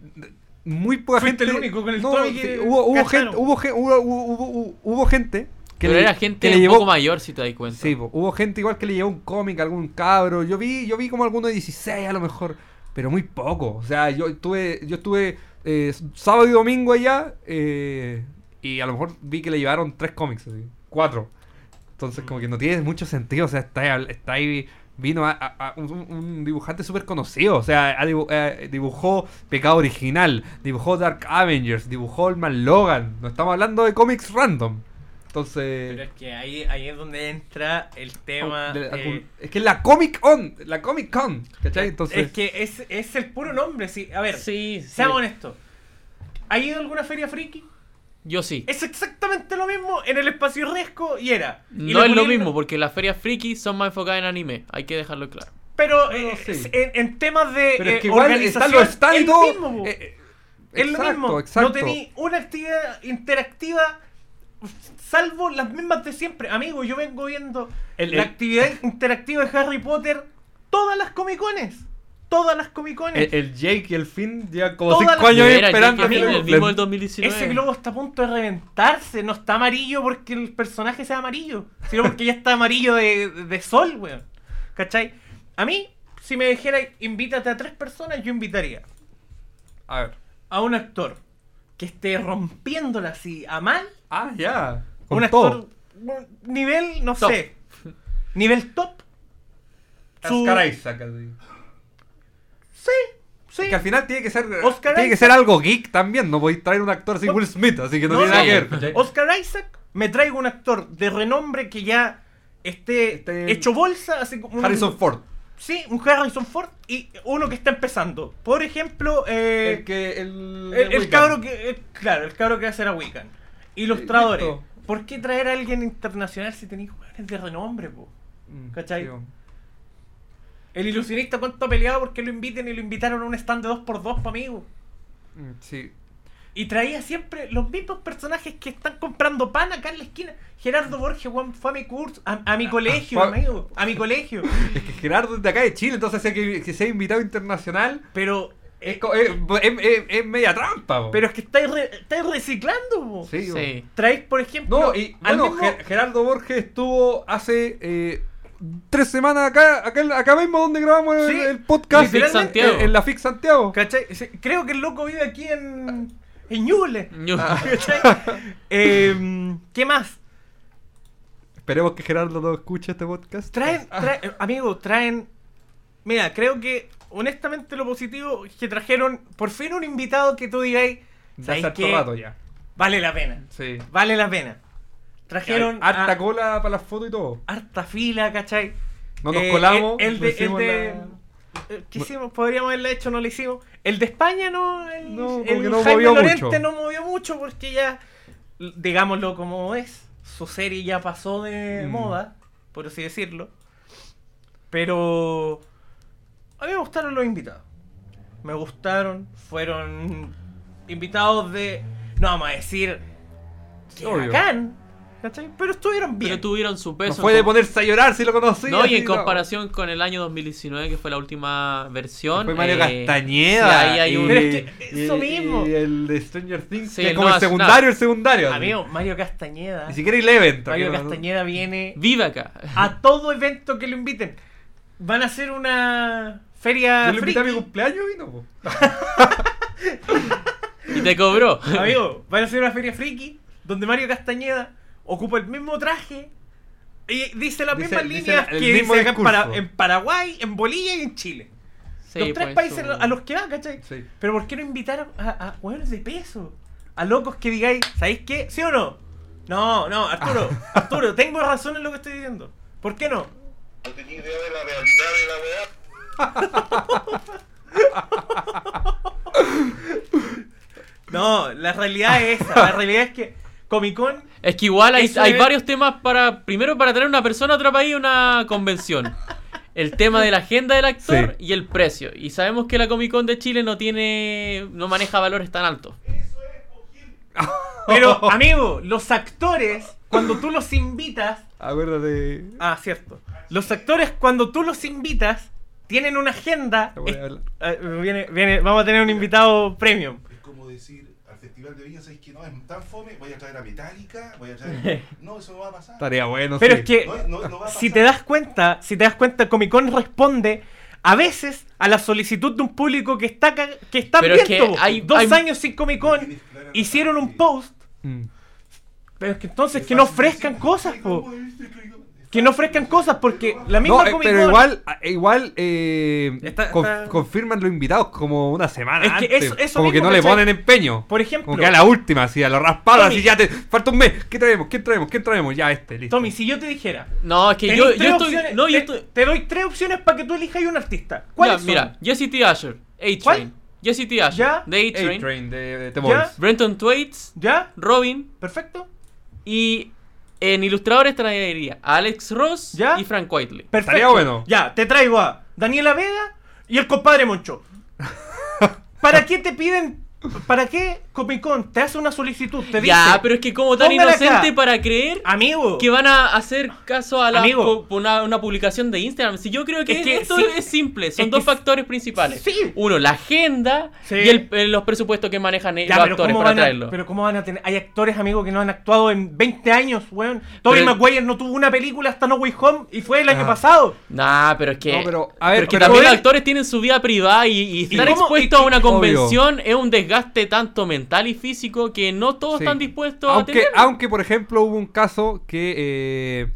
muy poca Fuiste gente. el único con el No, que hubo, hubo, gente, hubo, hubo, hubo, hubo- hubo gente que Pero le, era gente que le un llevó. poco mayor, si te das cuenta. Sí, po, hubo gente igual que le llevó un cómic, algún cabro. Yo vi, yo vi como alguno de 16 a lo mejor, pero muy poco. O sea, yo estuve, yo estuve eh, sábado y domingo allá eh, y a lo mejor vi que le llevaron tres cómics, así, cuatro. Entonces como que no tiene mucho sentido. O sea, está, ahí- está ahí. Vino a, a- a un, un dibujante súper conocido. O sea, dibu- eh, dibujó Pecado Original, dibujó Dark Avengers, dibujó el Man Logan. No estamos hablando de cómics random. Entonces. Pero es que ahí, ahí es donde entra el tema. De- eh, es que es la Comic Con, la Comic Con, ¿cachai? Entonces, es que es, es el puro nombre, sí. A ver, Sí, sí. seamos honestos. ¿Ha ido a alguna feria friki? Yo sí. Es exactamente lo mismo en el espacio Resco y era. Y No es lo mismo, porque las ferias friki son más enfocadas en anime. Hay que dejarlo claro. Pero No, eh, sí. en, en temas de pero eh, es que igual están organización, y es lo mismo, eh, eh, es lo mismo. exacto. No tení una actividad interactiva salvo las mismas de siempre. Amigo, yo vengo viendo El- la el- actividad interactiva de Harry Potter todas las comicones. Todas las comicones. El, el Jake y el Finn llevan como Todas 5 las- años esperando. Jake que el mismo le- del 2019. Ese globo está a punto de reventarse. No está amarillo porque el personaje sea amarillo, sino porque ya está amarillo de, de sol, weón. ¿Cachai? A mí, si me dijera invítate a tres personas, yo invitaría A ver. a un actor que esté rompiéndola así a mal. Ah, ya. Con un actor nivel, no Top. sé, nivel top. Su- Oscar Isaac. así. Sí, sí. Que al final tiene que ser Oscar tiene que ser algo geek también. No podéis traer un actor así No. Will Smith, así que no, No, tiene nada sí. que ver. Oscar Isaac, me traigo un actor de renombre que ya esté Este- hecho bolsa, así como un- Harrison Ford. Sí, un Harrison Ford y uno que está empezando. Por ejemplo, eh, el que el, el, cabro que. eh, claro, el cabro que va a hacer a Wiccan. Ilustradores. listo. ¿Por qué traer a alguien internacional si tenéis jugadores de renombre, po? Mm, ¿Cachai? sí. El ilusionista, ¿cuánto ha peleado porque lo inviten y lo invitaron a un stand de 2x2 para amigos? Mm, Sí. Y traía siempre los mismos personajes que están comprando pan acá en la esquina. Gerardo Borges, Juan, fue a mi curso, a, a mi colegio, fue- amigo. A mi colegio. Es que Gerardo es de acá de Chile, entonces sé que, que sea invitado internacional Pero. es, co- es, es- es- es media trampa. po. Pero es que estáis, re- estáis reciclando, po. Sí, po. Sí. Traéis, por ejemplo. No, y bueno, mismo- Ger- Gerardo Borges estuvo hace eh, tres semanas acá, acá, acá mismo donde grabamos el, Sí, el podcast. En, en la FIC Santiago. Creo que el loco vive aquí en. En Ñuble. Ñu- ¿Cachai? Em, ¿Qué más? Esperemos que Gerardo no escuche este podcast. Traen, traen, amigo, traen. Mira, creo que honestamente lo positivo es que trajeron por fin un invitado que tú digáis. De ¿sabéis hace rato ya. Vale la pena. Sí. Vale la pena. Trajeron harta a- cola para las fotos y todo. harta fila, ¿cachai? No nos Eh, colamos. El, el de. El hicimos de la- eh, ¿Qué hicimos? Podríamos haberlo hecho, no lo hicimos. El de España no. El, No, el no Jaime movió Lorente mucho. no movió mucho porque ya. Digámoslo como es. Su serie ya pasó de Mm. moda, por así decirlo. Pero. A mí me gustaron los invitados. Me gustaron. Fueron invitados de. No vamos a decir. Obvio. bacán. ¿Cachai? Pero estuvieron bien. Pero tuvieron su No peso. fue de en com- ponerse a llorar si lo conocí. No, y en comparación con el año 2019, que fue la última versión. Fue Mario eh, Castañeda. ahí hay y- un- Pero es que y- eso y- mismo. Y el de Stranger Things. Sí, que es el como el secundario, el secundario. Amigo, Mario Castañeda. Ni siquiera Eleven. Mario que no- Castañeda viene Vive acá. a todo evento que lo inviten. Van a hacer una feria Yo le invité a mi cumpleaños y no. Y te cobró. Amigo, van a hacer una feria friki donde Mario Castañeda ocupa el mismo traje y dice las Dice- mismas dice líneas que dice acá en. Para- en Paraguay, en Bolivia y en Chile. Sí, los tres pues, países su- a los que va, ¿cachai? Sí. Pero ¿por qué no invitar a, a hueones de peso? A locos que digáis, ¿sabéis qué? ¿Sí o no? No, no, Arturo, Arturo, tengo razón en lo que estoy diciendo. ¿Por qué no? No tenía idea de la realidad de la weá. No, la realidad es esa. La realidad es que Comic Con. Es que igual hay, Eso hay es- varios temas para. Primero, para traer una persona a otro país a una convención. El tema de la agenda del actor y el precio. Y sabemos que la Comic Con de Chile no tiene. no maneja valores tan altos. Pero, amigo, los actores, cuando tú los invitas. Acuérdate. Ah, cierto. Los actores, cuando tú los invitas, tienen una agenda. Es- eh, viene, viene, vamos a tener un invitado premium. Es como decir Festival de Viña, ¿sabes que no es tan fome? Voy a traer a Metallica, voy a traer. No, eso no va a pasar. Estaría bueno. Pero sí. es que, No, no, no va a si te das cuenta, si te das cuenta, Comic Con responde a veces a la solicitud de un público que está ca- que está Pero es que hay- dos hay- años sin Comic Con, hicieron un post, Mm. pero es que entonces que no ofrezcan cosas, po. Que no ofrezcan cosas porque la misma No, eh, Comic pero igual, eh, igual eh, Está- con- está- confirman los invitados como una semana Es que antes. eso- eso como que no le ponen empeño. Por ejemplo- como que a la última, así a lo raspado, Tommy. así ya te falta un mes. ¿Qué traemos? ¿Qué traemos? ¿Qué traemos? Ya este, listo. Tommy, si yo te dijera, No, es que yo, yo estoy. opciones- No, yo te, estoy. te doy tres opciones para que tú elijas un artista. Mira, ¿Cuáles son? mira, Jesse T. Asher, A-Train. ¿Cuál? Jesse T. Asher, Ya. de A-Train. A-Train de, de The Ya. Voice. Brenton Thwaites, ¿Ya? Robin. ¿Perfecto? Y en ilustradores traería a Alex Ross Ya. y Frank Whiteley. Perfecto. Estaría bueno. Ya, te traigo a Daniela Vega y el compadre Moncho. ¿Para qué te piden? ¿Para qué Comic Con te hace una solicitud? Te dice, Ya, pero es que como tan inocente acá. para creer amigo, que van a hacer caso a la Amigo. una, una publicación de Instagram. Si yo creo que, Es que esto sí. es simple, son Es dos que factores principales. sí. Uno, la agenda Sí. y el- los presupuestos que manejan Ya, los pero actores ¿cómo para van a- traerlo. pero cómo van a tener hay actores amigos que no han actuado en 20 años, weón. Tobey Maguire no tuvo una película hasta No Way Home y fue el año Ah. pasado. Nah, pero es que. No, pero, a ver, pero es que pero- también los actores tienen su vida privada y, y estar expuestos y- a una obvio. convención es un desgaste tanto mental y físico que no todos Sí. están dispuestos a aunque, tener. aunque, por ejemplo, hubo un caso que eh,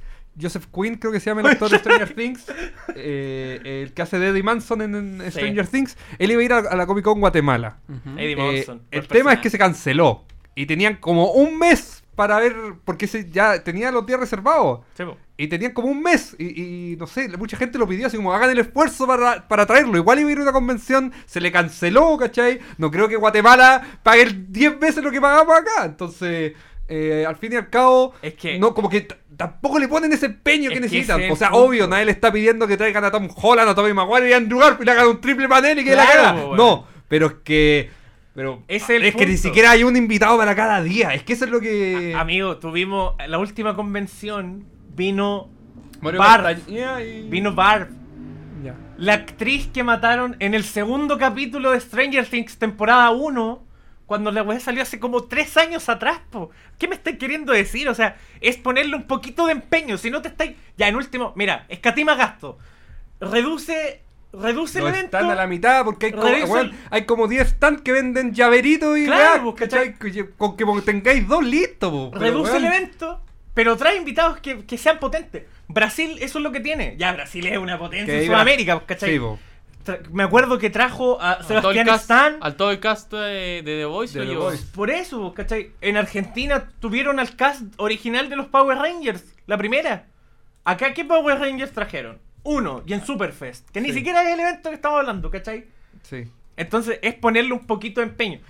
Joseph Quinn, creo que se llama el actor de Stranger Things, eh, el que hace de Eddie Manson en, en Stranger Things, él iba a ir a, a la Comic Con Guatemala. Eddie Eh, Monson. el tema es que se canceló y tenían como un mes para ver, porque se, ya tenía los días reservados. Sí. Y tenían como un mes y, y no sé, mucha gente lo pidió así como hagan el esfuerzo para, para traerlo. Igual iba a ir a una convención, se le canceló, ¿cachai? No creo que Guatemala pague el 10 veces lo que pagamos acá. Entonces, eh, al fin y al cabo, Es que- no, como que tampoco le ponen ese empeño Es que necesitan. O sea, punto. obvio, nadie le está pidiendo que traigan a Tom Holland, a Tobey Maguire y a Andrew Garfield y le hagan un triple panel y que la Claro, cara. weón. No, pero es que. Pero es el es que ni siquiera hay un invitado para cada día. Es que eso es lo que. Amigo, tuvimos la última convención vino Mario Barb. Castañeda y- vino Barb, Ya. la actriz que mataron en el segundo capítulo de Stranger Things temporada 1, cuando la weá salió hace como tres años atrás, po. ¿Qué me estáis queriendo decir? O sea, es ponerle un poquito de empeño. Si no te estáis. Ya, en último, mira, escatima gasto. Reduce. Reduce el evento. están a la mitad porque hay como, Revisa weón, el- hay como 10 stands que venden llaveritos y Claro, pues, Con que tengáis dos listos, pero, Reduce el evento, pero trae invitados que, que sean potentes. Brasil, eso es lo que tiene. Ya, Brasil es una potencia que en Sudamérica, Bra- ¿cachai? Sí, Me acuerdo que trajo a Al todo el Sebastián cast, Stan. al todo el cast de, de The Voice De lo The. Voice. Por eso, ¿cachai? En Argentina tuvieron al cast original de los Power Rangers, la primera. Acá, ¿qué Power Rangers trajeron? Uno, y en Superfest, que ni Sí. siquiera es el evento que estamos hablando, ¿cachai? Sí. Entonces es ponerle un poquito de empeño.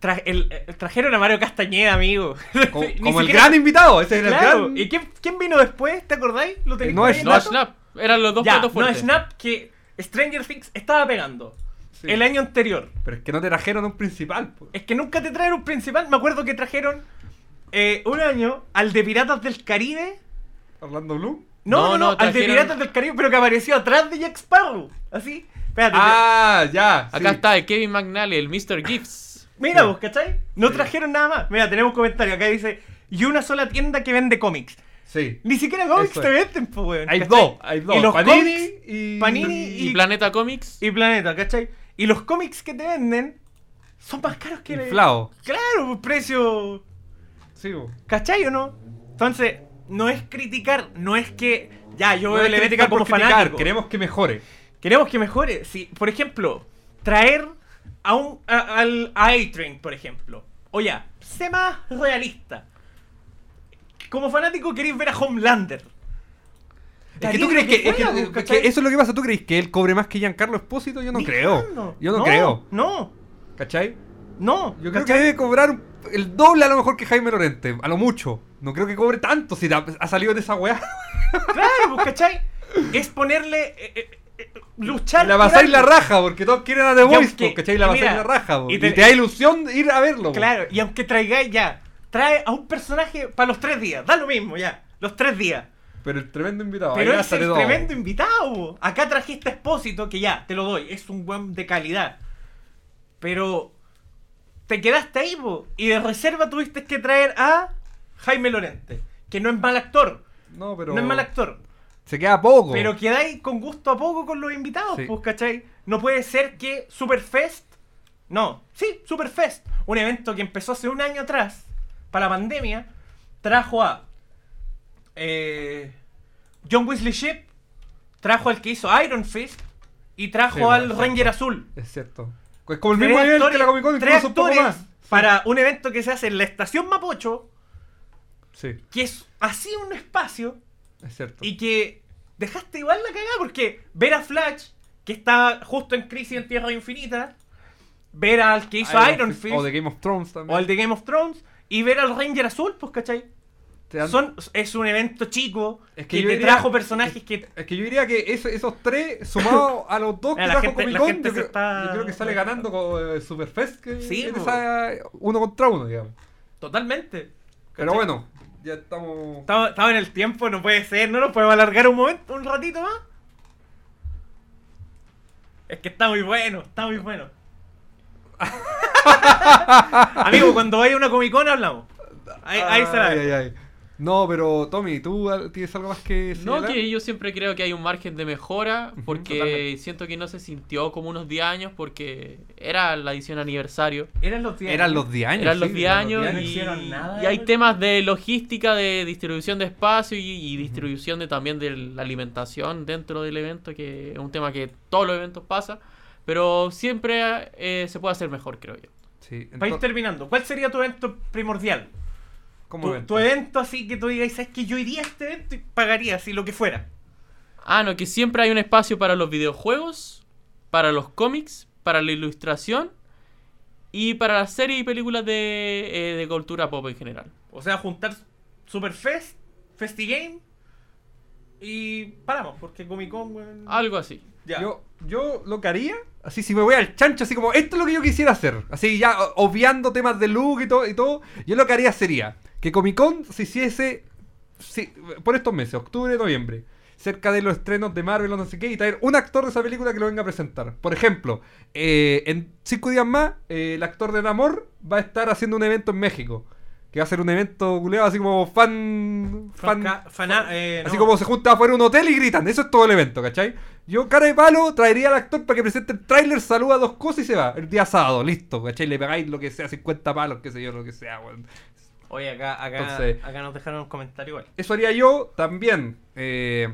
Tra- el- trajeron a Mario Castañeda, amigo. Como, Ni como el siquiera- gran invitado, ese es el gran. ¿Y quién, quién vino después? ¿Te acordáis? ¿Lo tenéis no por es No, dato? Snap. Eran los dos Ya, platos no es fuertes. Snap que Stranger Things estaba pegando Sí. el año anterior. Pero es que no te trajeron un principal, po. Es que nunca te traen un principal. Me acuerdo que trajeron eh, un año al de Piratas del Caribe. Orlando Bloom. No, No, no, no, no, al de Piratas del Caribe, pero que apareció atrás de Jack Sparrow. Así. Espérate. Ah, ya. Acá sí. está el Kevin McNally, el Mr. Gifts. te- Mira sí. vos, ¿cachai? No Sí. trajeron nada más. Mira, tenemos un comentario. Acá dice: Y una sola tienda que vende cómics. Sí. Ni siquiera cómics te venden, pues, weón. Hay dos, hay dos. Y los Panini cómics y. Panini Y, Y- Planeta Comics. y Planeta, ¿cachai? Y los cómics que te venden son más caros que... Inflado. Claro, pues precio... Sí, po. ¿Cachai o no? Entonces, no es criticar, no es que... Ya, yo No veo es el evento como criticar, fanático. Queremos que mejore. Queremos que mejore. Si, por ejemplo, traer a un a, al A-Train, por ejemplo. O ya, sé más realista. como fanático queréis ver a Homelander. Es que tú crees que, es que- fuera, es que ¿cachai? eso es lo que pasa. ¿Tú crees que él cobre más que Giancarlo Espósito? Yo no creo. Yo no, creo. No, ¿Cachai? No. Yo creo que debe cobrar el doble a lo mejor que Jaime Lorente. A lo mucho. No creo que cobre tanto si ha, ha salido de esa weá. Claro, pues, ¿cachai? Es ponerle. eh, eh, eh, luchar. La por pasáis la raja porque todos quieren a The Voice, aunque- pues, ¿cachai? La mira, la raja. po. y Y te- da ilusión ir a verlo. Claro, y aunque traigáis ya, trae a un personaje para los tres días, da lo mismo ya, los tres días. Pero el tremendo invitado. Pero es el todo. tremendo invitado. Acá trajiste a Espósito, que ya, te lo doy, es un buen de calidad. Pero te quedaste ahí, bo, y de reserva tuviste que traer a Jaime Lorente, que no es mal actor, No, pero. no es mal actor. Se queda poco. Pero quedáis con gusto a poco con los invitados, Sí. pues, ¿cachai? No puede ser que Superfest. No, sí, Superfest. Un evento que empezó hace un año atrás, para la pandemia, trajo a. eh, John Wesley Shipp, trajo al que hizo Iron Fist y trajo Sí, al. Ranger Azul. Es cierto. Es como el Tres mismo nivel actores- que la Comic Con, tres incluso un poco más. Para un evento que se hace en la estación Mapocho, Sí, que es así un espacio es cierto. y que dejaste igual la cagada porque ver a Flash, que está justo en Crisis en Tierra Infinita, ver al que hizo Iron, Fist, O de Game of Thrones también. o al de Game of Thrones, y ver al Ranger Azul, pues, ¿cachai? Dan- Son, es un evento chico Es que te diría- trajo personajes que... Es que yo diría que eso- esos tres, sumados a los dos que la trajo gente- Comic Con, yo, está- yo creo que sale ganando con eh, Superfest, que Sí, esa, uno contra uno, digamos. Totalmente. Pero ¿cachai? bueno, ya estamos... Estaba, estaba en el tiempo, no puede ser, no nos podemos alargar un momento, un ratito más. Es que está muy bueno, está muy bueno. Amigo, cuando vaya una Comic Con hablamos. Ahí, ahí se la Ay, ve. No, pero Tommy, ¿tú tienes algo más que No, que yo siempre creo que hay un margen de mejora porque totalmente. siento que no se sintió como unos 10 años porque era la edición aniversario. Eran los días. Eran los 10 años. Eran los sí, 10 eran años no 10 y, hicieron nada, y hay temas de logística, de distribución de espacio y, y distribución de también de la alimentación dentro del evento, que es un tema que todos los eventos pasa, pero siempre eh, se puede hacer mejor, creo yo. Sí, Para ir entonces, terminando, ¿cuál sería tu evento primordial? ¿Cómo Tu, evento? tu evento así que tú digas, ¿sabes que yo iría a este evento y pagaría así lo que fuera? Ah, no, que siempre hay un espacio para los videojuegos, para los cómics, para la ilustración y para las series y películas de, eh, de cultura pop en general. O sea, juntar Superfest, Festigame y paramos, porque Comic Con, weón, Algo así. ya. Yo, yo lo que haría, así si me voy al chancho, así como, esto es lo que yo quisiera hacer. Así ya obviando temas de look y todo, y todo, yo lo que haría sería que Comic Con se hiciese sí, por estos meses, octubre, noviembre, cerca de los estrenos de Marvel o no sé qué, y traer un actor de esa película que lo venga a presentar. Por ejemplo, eh, en cinco días más, eh, el actor de Namor va a estar haciendo un evento en México. Que va a ser un evento culeado así como fan. fan eh, Así no. como se junta afuera un hotel y gritan, eso es todo el evento, ¿cachai? Yo, cara de palo, traería al actor para que presente el tráiler, saluda dos cosas y se va. El día sábado, listo, ¿cachai? Le pegáis lo que sea, 50 palos, qué sé yo, lo que sea, weón. Oye, acá, acá, Entonces- acá nos dejaron un comentario igual. Eso haría yo también. eh,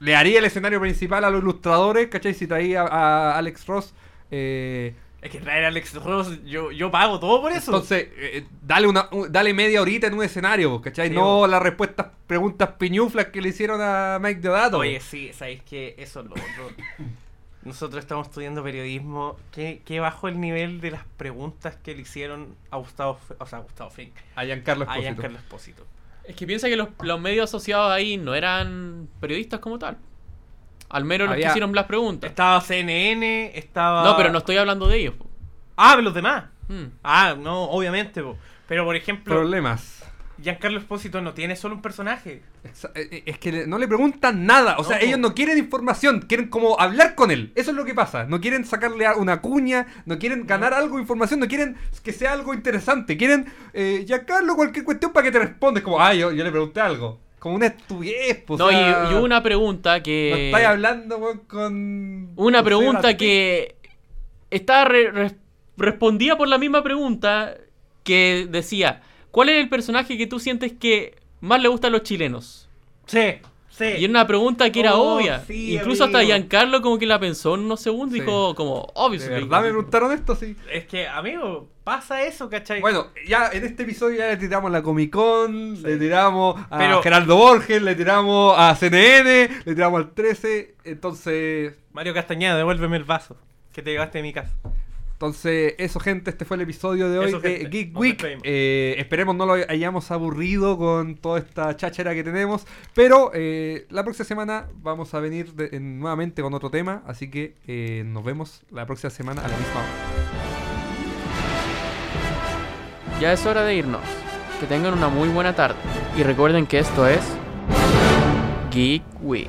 le haría el escenario principal a los ilustradores, ¿cachai? Si traía a, a Alex Ross. eh, Es que traer a Alex Ross, yo, yo pago todo por eso. entonces, eh, dale una un- dale media horita en un escenario, ¿cachai? Sí, no las respuestas, preguntas piñuflas que le hicieron a Mike Deodato. Oye, sí, sabéis que eso es lo otro. Nosotros estamos estudiando periodismo. ¿Qué, qué bajo el nivel de las preguntas que le hicieron a Gustavo, o sea, a Gustavo Fink, a Giancarlo a Esposito. Giancarlo Espósito? Es que piensa que los, los medios asociados ahí no eran periodistas como tal. Al menos los que Había- hicieron las preguntas. Estaba CNN, estaba... No, pero no estoy hablando de ellos. po. Ah, pero los demás. Mm. Ah, no, obviamente. po. Pero, por ejemplo, Problemas. Giancarlo Espósito no tiene solo un personaje. Eh, eh, Es que no le preguntan nada. O sea, No. ellos no quieren información, quieren como hablar con él. Eso es lo que pasa. No quieren sacarle una cuña, no quieren ganar algo de información, no quieren que sea algo interesante. Quieren, eh, ya Carlos, cualquier cuestión para que te respondes. Como, ah, yo, yo le pregunté algo. Como una estupidez, pues. No, y, una pregunta No que. estáis hablando, weón, con. Una pregunta que estaba re- re- respondía por la misma pregunta que decía, ¿cuál es el personaje que tú sientes que más le gusta a los chilenos? Sí, Sí. Y era una pregunta que era Oh, obvia. sí, Incluso hasta. Giancarlo como que la pensó en unos segundos y Sí. dijo como, obvio. ¿De verdad me preguntaron esto? Sí. Es que, amigo, pasa eso, ¿cachai? Bueno, ya en este episodio ya le tiramos a la Comic Con, le tiramos a Pero- Gerardo Borges, le tiramos a CNN, le tiramos al 13, entonces... Mario Castañeda, devuélveme el vaso que te llevaste de mi casa. Entonces, eso gente, este fue el episodio de hoy Eso, de gente, Geek Week. Eh, esperemos no lo hayamos aburrido con toda esta cháchara que tenemos. Pero eh, la próxima semana vamos a venir de- en- nuevamente con otro tema. Así que eh, nos vemos la próxima semana a la misma hora. Ya es hora de irnos. Que tengan una muy buena tarde. Y recuerden que esto es Geek Week.